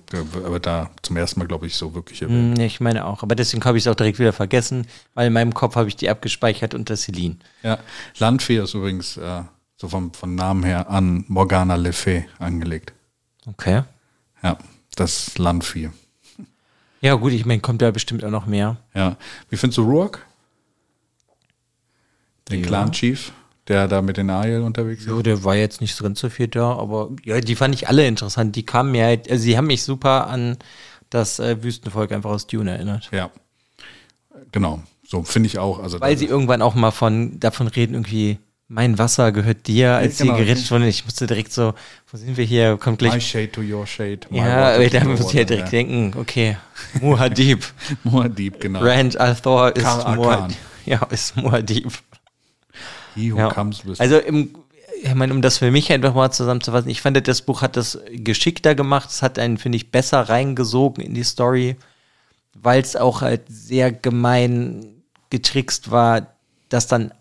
Aber da zum ersten Mal, glaube ich, so wirklich erwähnt. Hm, ja, ich meine auch. Aber deswegen habe ich es auch direkt wieder vergessen, weil in meinem Kopf habe ich die abgespeichert unter Celine. Ja, Land 4 ist übrigens äh, so vom, vom Namen her an Morgana Le Fay angelegt. Okay. Ja, das ist Land 4. Ja, gut, ich meine, kommt da bestimmt auch noch mehr. Ja. Wie findest du Ruark? Den Ja. Clan-Chief, der da mit den Ariel unterwegs ist? Jo, der war jetzt nicht so ganz so viel da, aber ja, die fand ich alle interessant. Die kamen mir halt, also sie haben mich super an das äh, Wüstenvolk einfach aus Dune erinnert. Ja. Genau. So finde ich auch. Also Weil sie irgendwann auch mal von davon reden, irgendwie, mein Wasser gehört dir, als genau. sie gerettet wurden. Ich musste direkt so, wo sind wir hier? Kommt My gleich. shade to your shade. my Ja, da muss ich ja direkt denken, okay, Muad'Dib, Muad'Dib, genau. Rand Althor ist Kar Muad, Arkan. ja, ist Muad'Dib. He who Ja. comes with Also im, ich meine, um das für mich einfach mal zusammenzufassen, ich fand, das Buch hat das geschickter gemacht, es hat einen, finde ich, besser reingesogen in die Story, weil es auch halt sehr gemein getrickst war, dass dann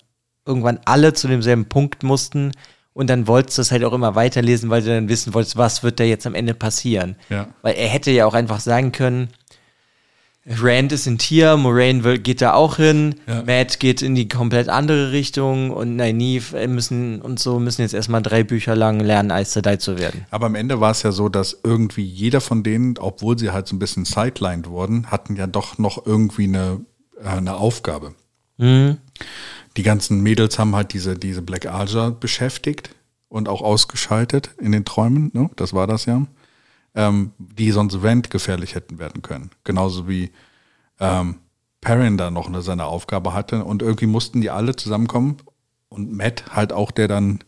irgendwann alle zu demselben Punkt mussten und dann wolltest du es halt auch immer weiterlesen, weil du dann wissen wolltest, was wird da jetzt am Ende passieren. Ja. Weil er hätte ja auch einfach sagen können, Rand ist ein Tier, Moraine will- geht da auch hin, Ja. Matt geht in die komplett andere Richtung und Nynaeve äh, müssen und so müssen jetzt erstmal drei Bücher lang lernen, Aes Sedai zu werden. Aber am Ende war es ja so, dass irgendwie jeder von denen, obwohl sie halt so ein bisschen sidelined wurden, hatten ja doch noch irgendwie eine, äh, eine Aufgabe. Die ganzen Mädels haben halt diese, diese Black Alja beschäftigt und auch ausgeschaltet in den Träumen, ne? das war das ja, ähm, die sonst Rand gefährlich hätten werden können. Genauso wie ähm, Perrin da noch eine, seine Aufgabe hatte und irgendwie mussten die alle zusammenkommen und Matt halt auch, der dann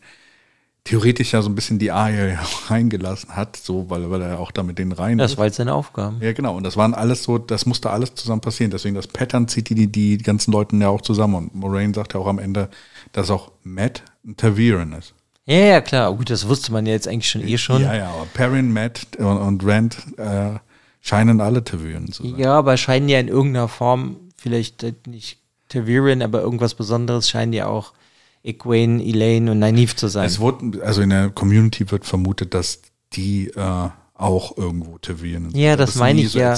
theoretisch ja so ein bisschen die Ariel reingelassen hat, so, weil, weil er auch da mit denen rein Das war jetzt seine Aufgabe. Ja, genau. Und das waren alles so, das musste alles zusammen passieren. Deswegen das Pattern zieht die, die, ganzen Leuten ja auch zusammen. Und Moraine sagt ja auch am Ende, dass auch Matt ein Taviran ist. Ja, ja, klar. Gut, das wusste man ja jetzt eigentlich schon eh schon. Ja, ja, aber Perrin, Matt und, und Rand äh, scheinen alle Taviran zu sein. Ja, aber scheinen ja in irgendeiner Form, vielleicht halt nicht Taviran, aber irgendwas Besonderes, scheinen ja auch Egwene, Elaine und Nynaeve zu sein. Es wurde, also in der Community wird vermutet, dass die äh, auch irgendwo sind. Ja, das ist meine ich so ja.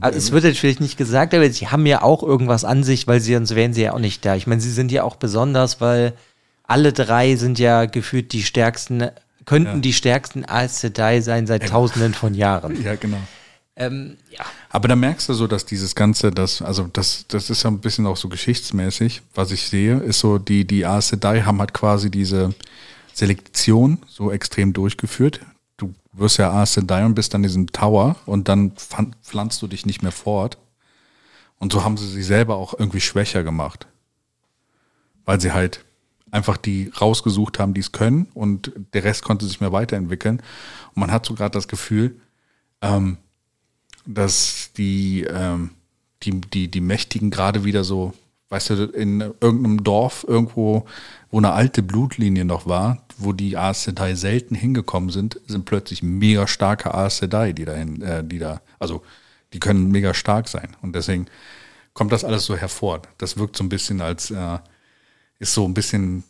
Also es wird vielleicht nicht gesagt, aber sie haben ja auch irgendwas an sich, weil sie, sonst wären sie ja auch nicht da. Ich meine, sie sind ja auch besonders, weil alle drei sind ja gefühlt die stärksten, könnten Ja. die stärksten Aes Sedai sein seit tausenden von Jahren. ja, genau. Ähm, ja. Aber da merkst du so, dass dieses Ganze, das, also das, das ist ja ein bisschen auch so geschichtsmäßig, was ich sehe, ist so, die, die Aes Sedai haben halt quasi diese Selektion so extrem durchgeführt. Du wirst ja Aes Sedai und bist an diesem Tower und dann pflanzt du dich nicht mehr fort. Und so haben sie sich selber auch irgendwie schwächer gemacht. Weil sie halt einfach die rausgesucht haben, die es können und der Rest konnte sich mehr weiterentwickeln. Und man hat so gerade das Gefühl, ähm, dass die, ähm, die, die, die Mächtigen gerade wieder so, weißt du, in irgendeinem Dorf irgendwo, wo eine alte Blutlinie noch war, wo die Aes Sedai selten hingekommen sind, sind plötzlich mega starke Aes Sedai, die dahin, äh, die da, also die können mega stark sein. Und deswegen kommt das alles so hervor. Das wirkt so ein bisschen als, äh, ist so ein bisschen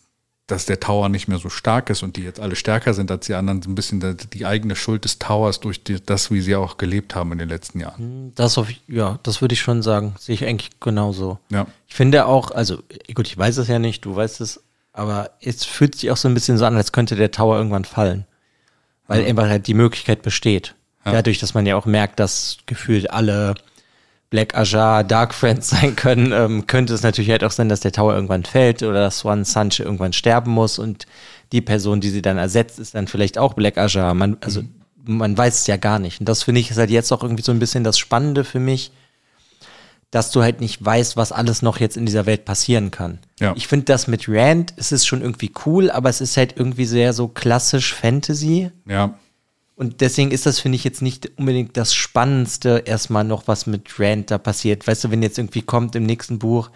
dass der Tower nicht mehr so stark ist und die jetzt alle stärker sind als die anderen, so ein bisschen die, eigene Schuld des Towers durch die, das, wie sie auch gelebt haben in den letzten Jahren. Hm, das auf, ja, das würde ich schon sagen. Sehe ich eigentlich genauso. Ja. Ich finde auch, also gut, ich weiß es ja nicht, du weißt es, aber es fühlt sich auch so ein bisschen so an, als könnte der Tower irgendwann fallen. Weil ja. einfach halt die Möglichkeit besteht. Ja. Dadurch, dass man ja auch merkt, dass gefühlt alle Black Ajar Dark Friends sein können, ähm, könnte es natürlich halt auch sein, dass der Tower irgendwann fällt oder dass Swan Sanche irgendwann sterben muss und die Person, die sie dann ersetzt, ist dann vielleicht auch Black Ajar. Man, also mhm. man weiß es ja gar nicht. Und das finde ich ist halt jetzt auch irgendwie so ein bisschen das Spannende für mich, dass du halt nicht weißt, was alles noch jetzt in dieser Welt passieren kann. Ja. Ich finde das mit Rand, es ist schon irgendwie cool, aber es ist halt irgendwie sehr so klassisch Fantasy. Ja. Und deswegen ist das, finde ich, jetzt nicht unbedingt das Spannendste, erstmal noch, was mit Rand da passiert. Weißt du, wenn jetzt irgendwie kommt im nächsten Buch,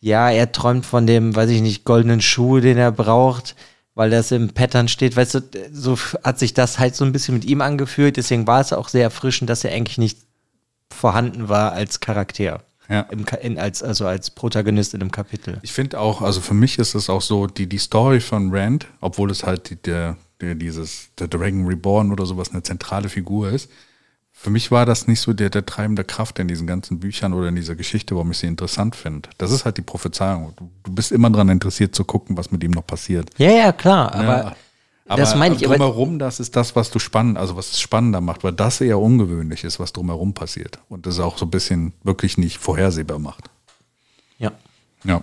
ja, er träumt von dem, weiß ich nicht, goldenen Schuh, den er braucht, weil das im Pattern steht. Weißt du, so hat sich das halt so ein bisschen mit ihm angefühlt. Deswegen war es auch sehr erfrischend, dass er eigentlich nicht vorhanden war als Charakter. Ja. Im, in, als, also als Protagonist in einem Kapitel. Ich finde auch, also für mich ist es auch so, die, die Story von Rand, obwohl es halt die, der, der dieses der Dragon Reborn oder sowas eine zentrale Figur ist. Für mich war das nicht so der, der treibende Kraft in diesen ganzen Büchern oder in dieser Geschichte, warum ich sie interessant finde. Das ist halt die Prophezeiung. Du, du bist immer daran interessiert zu gucken, was mit ihm noch passiert. Ja, ja, klar, aber, ja, aber das meine ich. Drumherum, das ist das, was du spannend, also was es spannender macht, weil das eher ungewöhnlich ist, was drumherum passiert. Und das auch so ein bisschen wirklich nicht vorhersehbar macht. Ja. Ja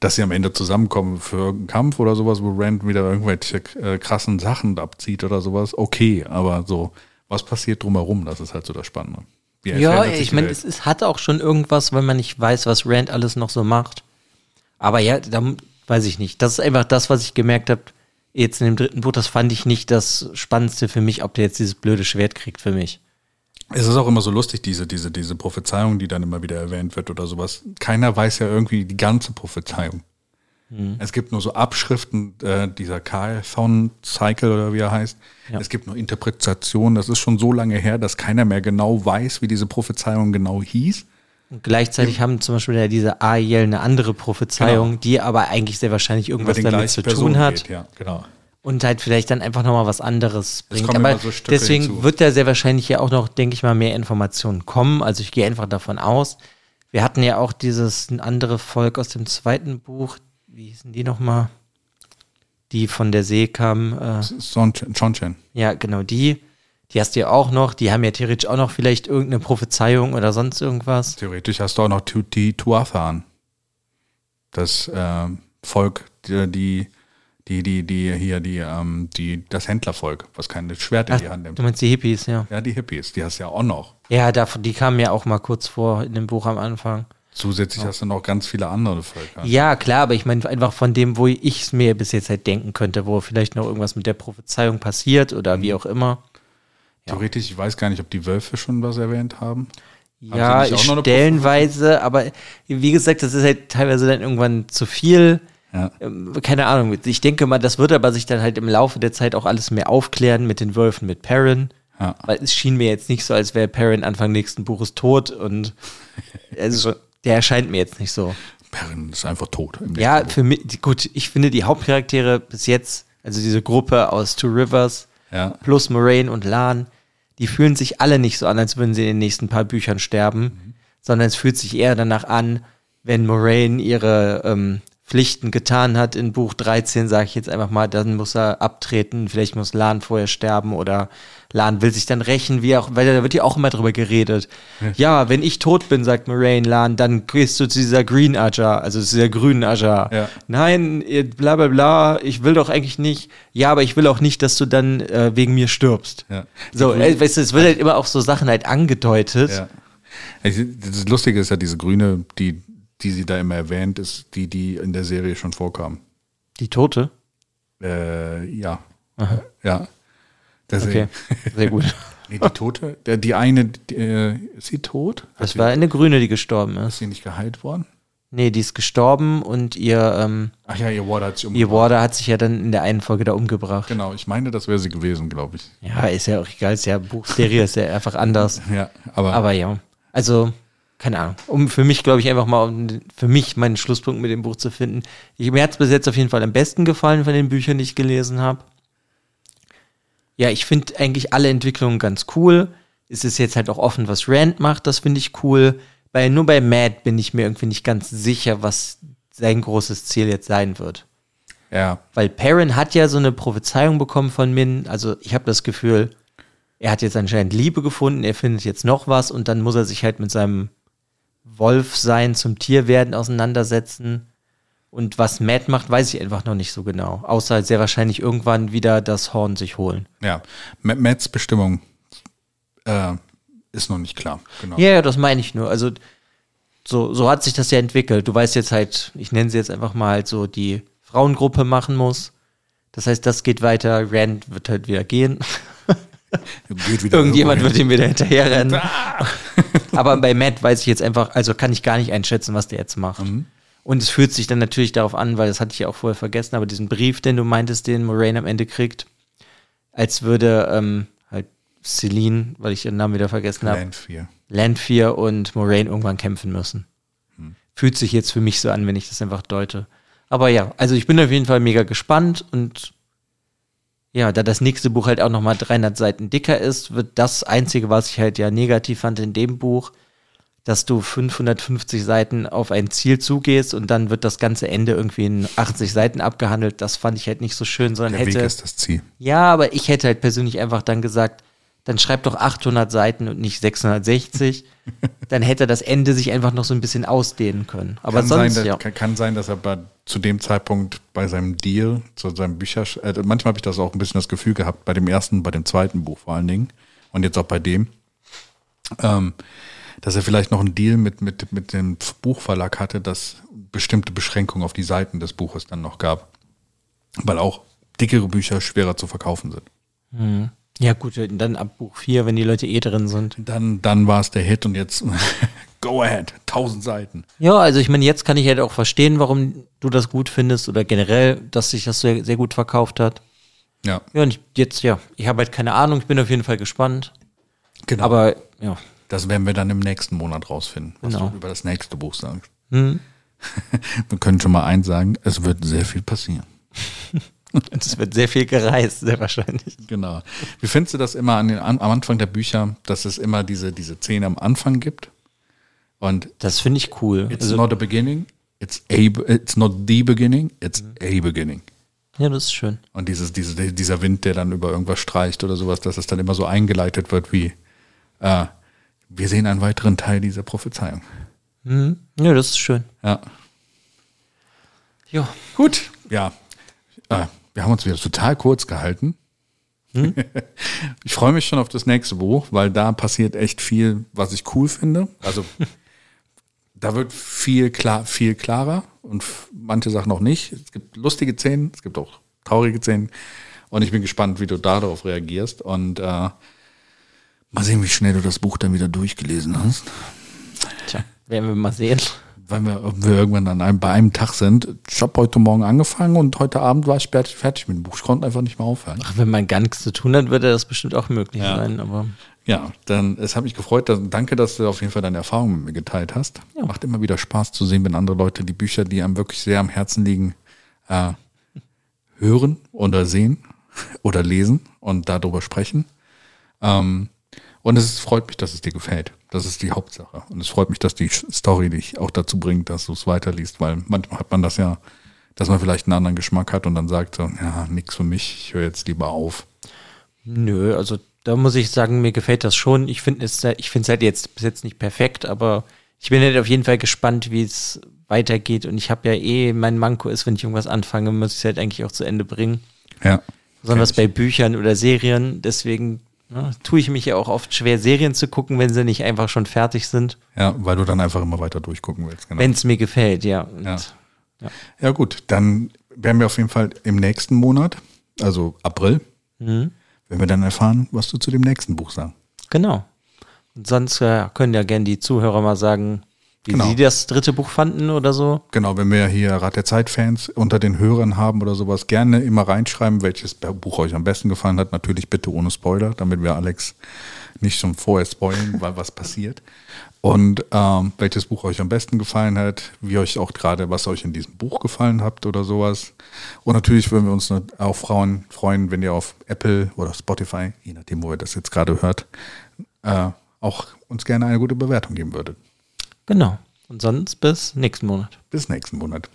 dass sie am Ende zusammenkommen für irgendeinen Kampf oder sowas, wo Rand wieder irgendwelche äh, krassen Sachen abzieht oder sowas, okay, aber so, was passiert drumherum, das ist halt so das Spannende. Ja, ich meine, es, es hat auch schon irgendwas, wenn man nicht weiß, was Rand alles noch so macht. Aber ja, da weiß ich nicht. Das ist einfach das, was ich gemerkt habe, jetzt in dem dritten Buch, das fand ich nicht das Spannendste für mich, ob der jetzt dieses blöde Schwert kriegt für mich. Es ist auch immer so lustig, diese, diese, diese Prophezeiung, die dann immer wieder erwähnt wird oder sowas. Keiner weiß ja irgendwie die ganze Prophezeiung. Mhm. Es gibt nur so Abschriften, äh, dieser Carl-Thon-Cycle oder wie er heißt. Ja. Es gibt nur Interpretationen. Das ist schon so lange her, dass keiner mehr genau weiß, wie diese Prophezeiung genau hieß. Und gleichzeitig ja. haben zum Beispiel ja diese Ariel eine andere Prophezeiung, genau. die aber eigentlich sehr wahrscheinlich irgendwas damit zu Person tun hat. Geht, ja, genau und halt vielleicht dann einfach nochmal was anderes bringt. Aber so deswegen hinzu. wird da sehr wahrscheinlich ja auch noch, denke ich mal, mehr Informationen kommen. Also ich gehe einfach davon aus. Wir hatten ja auch dieses andere Volk aus dem zweiten Buch, wie hießen die nochmal? Die von der See kam. Äh, Chonchen. Ja, genau, die. Die hast du ja auch noch. Die haben ja theoretisch auch noch vielleicht irgendeine Prophezeiung oder sonst irgendwas. Theoretisch hast du auch noch die Tuathan. Das äh, Volk, die, die die, die, die hier, die, ähm, die, das Händlervolk, was kein Schwert in Ach, die Hand nimmt. Du meinst die Hippies, ja. Ja, die Hippies, die hast du ja auch noch. Ja, die kamen ja auch mal kurz vor in dem Buch am Anfang. Zusätzlich oh. hast du noch ganz viele andere Völker. Ja, klar, aber ich meine einfach von dem, wo ich es mir bis jetzt halt denken könnte, wo vielleicht noch irgendwas mit der Prophezeiung passiert oder mhm. wie auch immer. Ja. Theoretisch, ich weiß gar nicht, ob die Wölfe schon was erwähnt haben. Ja, stellenweise, aber wie gesagt, das ist halt teilweise dann irgendwann zu viel. Ja. Ähm, keine Ahnung. Ich denke mal, das wird aber sich dann halt im Laufe der Zeit auch alles mehr aufklären mit den Wölfen, mit Perrin. Ja. Weil es schien mir jetzt nicht so, als wäre Perrin Anfang nächsten Buches tot und also, der erscheint mir jetzt nicht so. Perrin ist einfach tot. ja, für mich, gut, ich finde die Hauptcharaktere bis jetzt, also diese Gruppe aus Two Rivers ja. plus Moraine und Lan, die fühlen sich alle nicht so an, als würden sie in den nächsten paar Büchern sterben, mhm. sondern es fühlt sich eher danach an, wenn Moraine ihre ähm, Pflichten getan hat in Buch 13, sage ich jetzt einfach mal, dann muss er abtreten, vielleicht muss Lan vorher sterben oder Lan will sich dann rächen, wie auch, weil da wird ja auch immer drüber geredet. Ja, wenn ich tot bin, sagt Moraine Lan, dann gehst du zu dieser Green Ajar, also zu dieser grünen Ajar. Ja. Nein, bla bla bla, ich will doch eigentlich nicht. Ja, aber ich will auch nicht, dass du dann äh, wegen mir stirbst. Ja. So, äh, weißt du, es wird halt immer auch so Sachen halt angedeutet. Ja. Das Lustige ist ja, diese Grüne, die, die sie da immer erwähnt, ist die, die in der Serie schon vorkam. Die Tote? Äh, ja. Ja. Okay, Deswegen. sehr gut. Nee, die Tote? Der, die eine, die, äh, ist sie tot? Das war eine Grüne, die gestorben ist. Ist sie nicht geheilt worden? Nee, die ist gestorben und ihr, ähm, Ach ja, ihr Warder hat sich ihr umgebracht. Warder hat sich ja dann in der einen Folge da umgebracht. Genau, ich meine, das wäre sie gewesen, glaube ich. Ja, ist ja auch egal, ist ja Buchserie, ist ja einfach anders. Ja, aber, Aber ja, also, keine Ahnung. Um für mich, glaube ich, einfach mal, um für mich meinen Schlusspunkt mit dem Buch zu finden. Ich, mir hat es bis jetzt auf jeden Fall am besten gefallen von den Büchern, die ich gelesen habe. Ja, ich finde eigentlich alle Entwicklungen ganz cool. Es ist jetzt halt auch offen, was Rand macht, das finde ich cool. Bei, nur bei Matt bin ich mir irgendwie nicht ganz sicher, was sein großes Ziel jetzt sein wird. ja, Weil Perrin hat ja so eine Prophezeiung bekommen von Min. Also ich habe das Gefühl, er hat jetzt anscheinend Liebe gefunden, er findet jetzt noch was und dann muss er sich halt mit seinem Wolfsein zum Tierwerden auseinandersetzen. Und was Matt macht, weiß ich einfach noch nicht so genau. Außer sehr wahrscheinlich irgendwann wieder das Horn sich holen. ja. Ma- Matts Bestimmung äh, ist noch nicht klar. Genau. Ja, ja, das meine ich nur. Also so, so hat sich das ja entwickelt. Du weißt jetzt halt, ich nenne sie jetzt einfach mal halt so die Frauengruppe machen muss. Das heißt, das geht weiter. Rand wird halt wieder gehen. Geht wieder Irgendjemand wird ihm wieder hinterherrennen. Aber bei Matt weiß ich jetzt einfach, also kann ich gar nicht einschätzen, was der jetzt macht. Und es fühlt sich dann natürlich darauf an, weil das hatte ich ja auch vorher vergessen, aber diesen Brief, den du meintest, den Moraine am Ende kriegt, als würde ähm, halt Celine, weil ich ihren Namen wieder vergessen habe, Land 4. Landfear und Moraine irgendwann kämpfen müssen. Fühlt sich jetzt für mich so an, wenn ich das einfach deute. Aber ja, also ich bin auf jeden Fall mega gespannt und ja, da das nächste Buch halt auch nochmal 300 Seiten dicker ist, wird das Einzige, was ich halt ja negativ fand in dem Buch, dass du 550 Seiten auf ein Ziel zugehst und dann wird das ganze Ende irgendwie in 80 Seiten abgehandelt. Das fand ich halt nicht so schön, sondern Der Weg hätte. ist das Ziel. Ja, aber ich hätte halt persönlich einfach dann gesagt, dann schreib doch 800 Seiten und nicht 660. dann hätte das Ende sich einfach noch so ein bisschen ausdehnen können. Aber kann, sonst, sein, ja. dass, kann, kann sein, dass er bei, zu dem Zeitpunkt bei seinem Deal, zu seinem Bücher, äh, manchmal habe ich das auch ein bisschen das Gefühl gehabt, bei dem ersten, bei dem zweiten Buch vor allen Dingen und jetzt auch bei dem, ähm, dass er vielleicht noch einen Deal mit, mit, mit dem Buchverlag hatte, dass bestimmte Beschränkungen auf die Seiten des Buches dann noch gab. Weil auch dickere Bücher schwerer zu verkaufen sind. Ja, gut, dann ab Buch 4, wenn die Leute eh drin sind. Dann, dann war es der Hit und jetzt go ahead, tausend Seiten. Ja, also ich meine, jetzt kann ich halt auch verstehen, warum du das gut findest oder generell, dass sich das sehr, sehr gut verkauft hat. Ja, Ja, und ich, jetzt, ja, ich habe halt keine Ahnung, ich bin auf jeden Fall gespannt. genau. Aber, ja, Das werden wir dann im nächsten Monat rausfinden, was Genau. du über das nächste Buch sagst. Hm. wir können schon mal eins sagen, es wird sehr viel passieren. es wird sehr viel gereist, sehr wahrscheinlich. Genau. Wie findest du das immer an den, am Anfang der Bücher, dass es immer diese, diese Szene am Anfang gibt? Und Das finde ich cool. it's Also, not a beginning, it's a, it's not the beginning, it's a beginning. ja, das ist schön. Und dieses, diese, dieser Wind, der dann über irgendwas streicht oder sowas, dass es dann immer so eingeleitet wird wie, äh, wir sehen einen weiteren Teil dieser Prophezeiung. Mhm. Ja, das ist schön. Ja. Ja. Gut. Ja. Äh, wir haben uns wieder total kurz gehalten. ich freue mich schon auf das nächste Buch, weil da passiert echt viel, was ich cool finde. Also da wird viel klar, viel klarer und manche Sachen auch nicht. Es gibt lustige Szenen, es gibt auch traurige Szenen. Und ich bin gespannt, wie du darauf reagierst. Und äh, mal sehen, wie schnell du das Buch dann wieder durchgelesen hast. Tja, werden wir mal sehen. Weil wir, wir irgendwann an einem, bei einem Tag sind. Ich habe heute Morgen angefangen und heute Abend war ich fertig, fertig mit dem Buch. Ich konnte einfach nicht mehr aufhören. Ach, wenn man gar nichts zu tun hat, würde das bestimmt auch möglich Ja. sein. Aber Ja, dann es hat mich gefreut. Dass, danke, dass du auf jeden Fall deine Erfahrungen mit mir geteilt hast. Ja. Macht immer wieder Spaß zu sehen, wenn andere Leute die Bücher, die einem wirklich sehr am Herzen liegen, äh, hören oder sehen oder lesen und darüber sprechen. Ähm, und es freut mich, dass es dir gefällt. Das ist die Hauptsache. Und es freut mich, dass die Story dich auch dazu bringt, dass du es weiterliest, weil manchmal hat man das ja dass man vielleicht einen anderen Geschmack hat und dann sagt so, ja, nix für mich, ich höre jetzt lieber auf. Nö, also da muss ich sagen, mir gefällt das schon. Ich finde es, ich finde es halt jetzt bis jetzt nicht perfekt, aber ich bin halt auf jeden Fall gespannt, wie es weitergeht. Und ich habe ja eh, mein Manko ist, wenn ich irgendwas anfange, muss ich es halt eigentlich auch zu Ende bringen. Ja. Besonders bei Büchern oder Serien. Deswegen ne, tue ich mich ja auch oft schwer, Serien zu gucken, wenn sie nicht einfach schon fertig sind. Ja, weil du dann einfach immer weiter durchgucken willst. Genau. Wenn es mir gefällt, ja. Und, ja. ja. Ja, gut, dann werden wir auf jeden Fall im nächsten Monat, also April, mhm. werden wir dann erfahren, was du zu dem nächsten Buch sagst. Genau. Und sonst äh, können ja gerne die Zuhörer mal sagen, wie genau. Sie das dritte Buch fanden oder so. Genau, wenn wir hier Rat der Zeit-Fans unter den Hörern haben oder sowas, gerne immer reinschreiben, welches Buch euch am besten gefallen hat. Natürlich bitte ohne Spoiler, damit wir Alex nicht schon vorher spoilen, weil was passiert. Und ähm, welches Buch euch am besten gefallen hat, wie euch auch gerade, was euch in diesem Buch gefallen habt oder sowas. Und natürlich würden wir uns auch freuen, freuen, wenn ihr auf Apple oder Spotify, je nachdem, wo ihr das jetzt gerade hört, äh, auch uns gerne eine gute Bewertung geben würdet. Genau. Und sonst bis nächsten Monat. Bis nächsten Monat.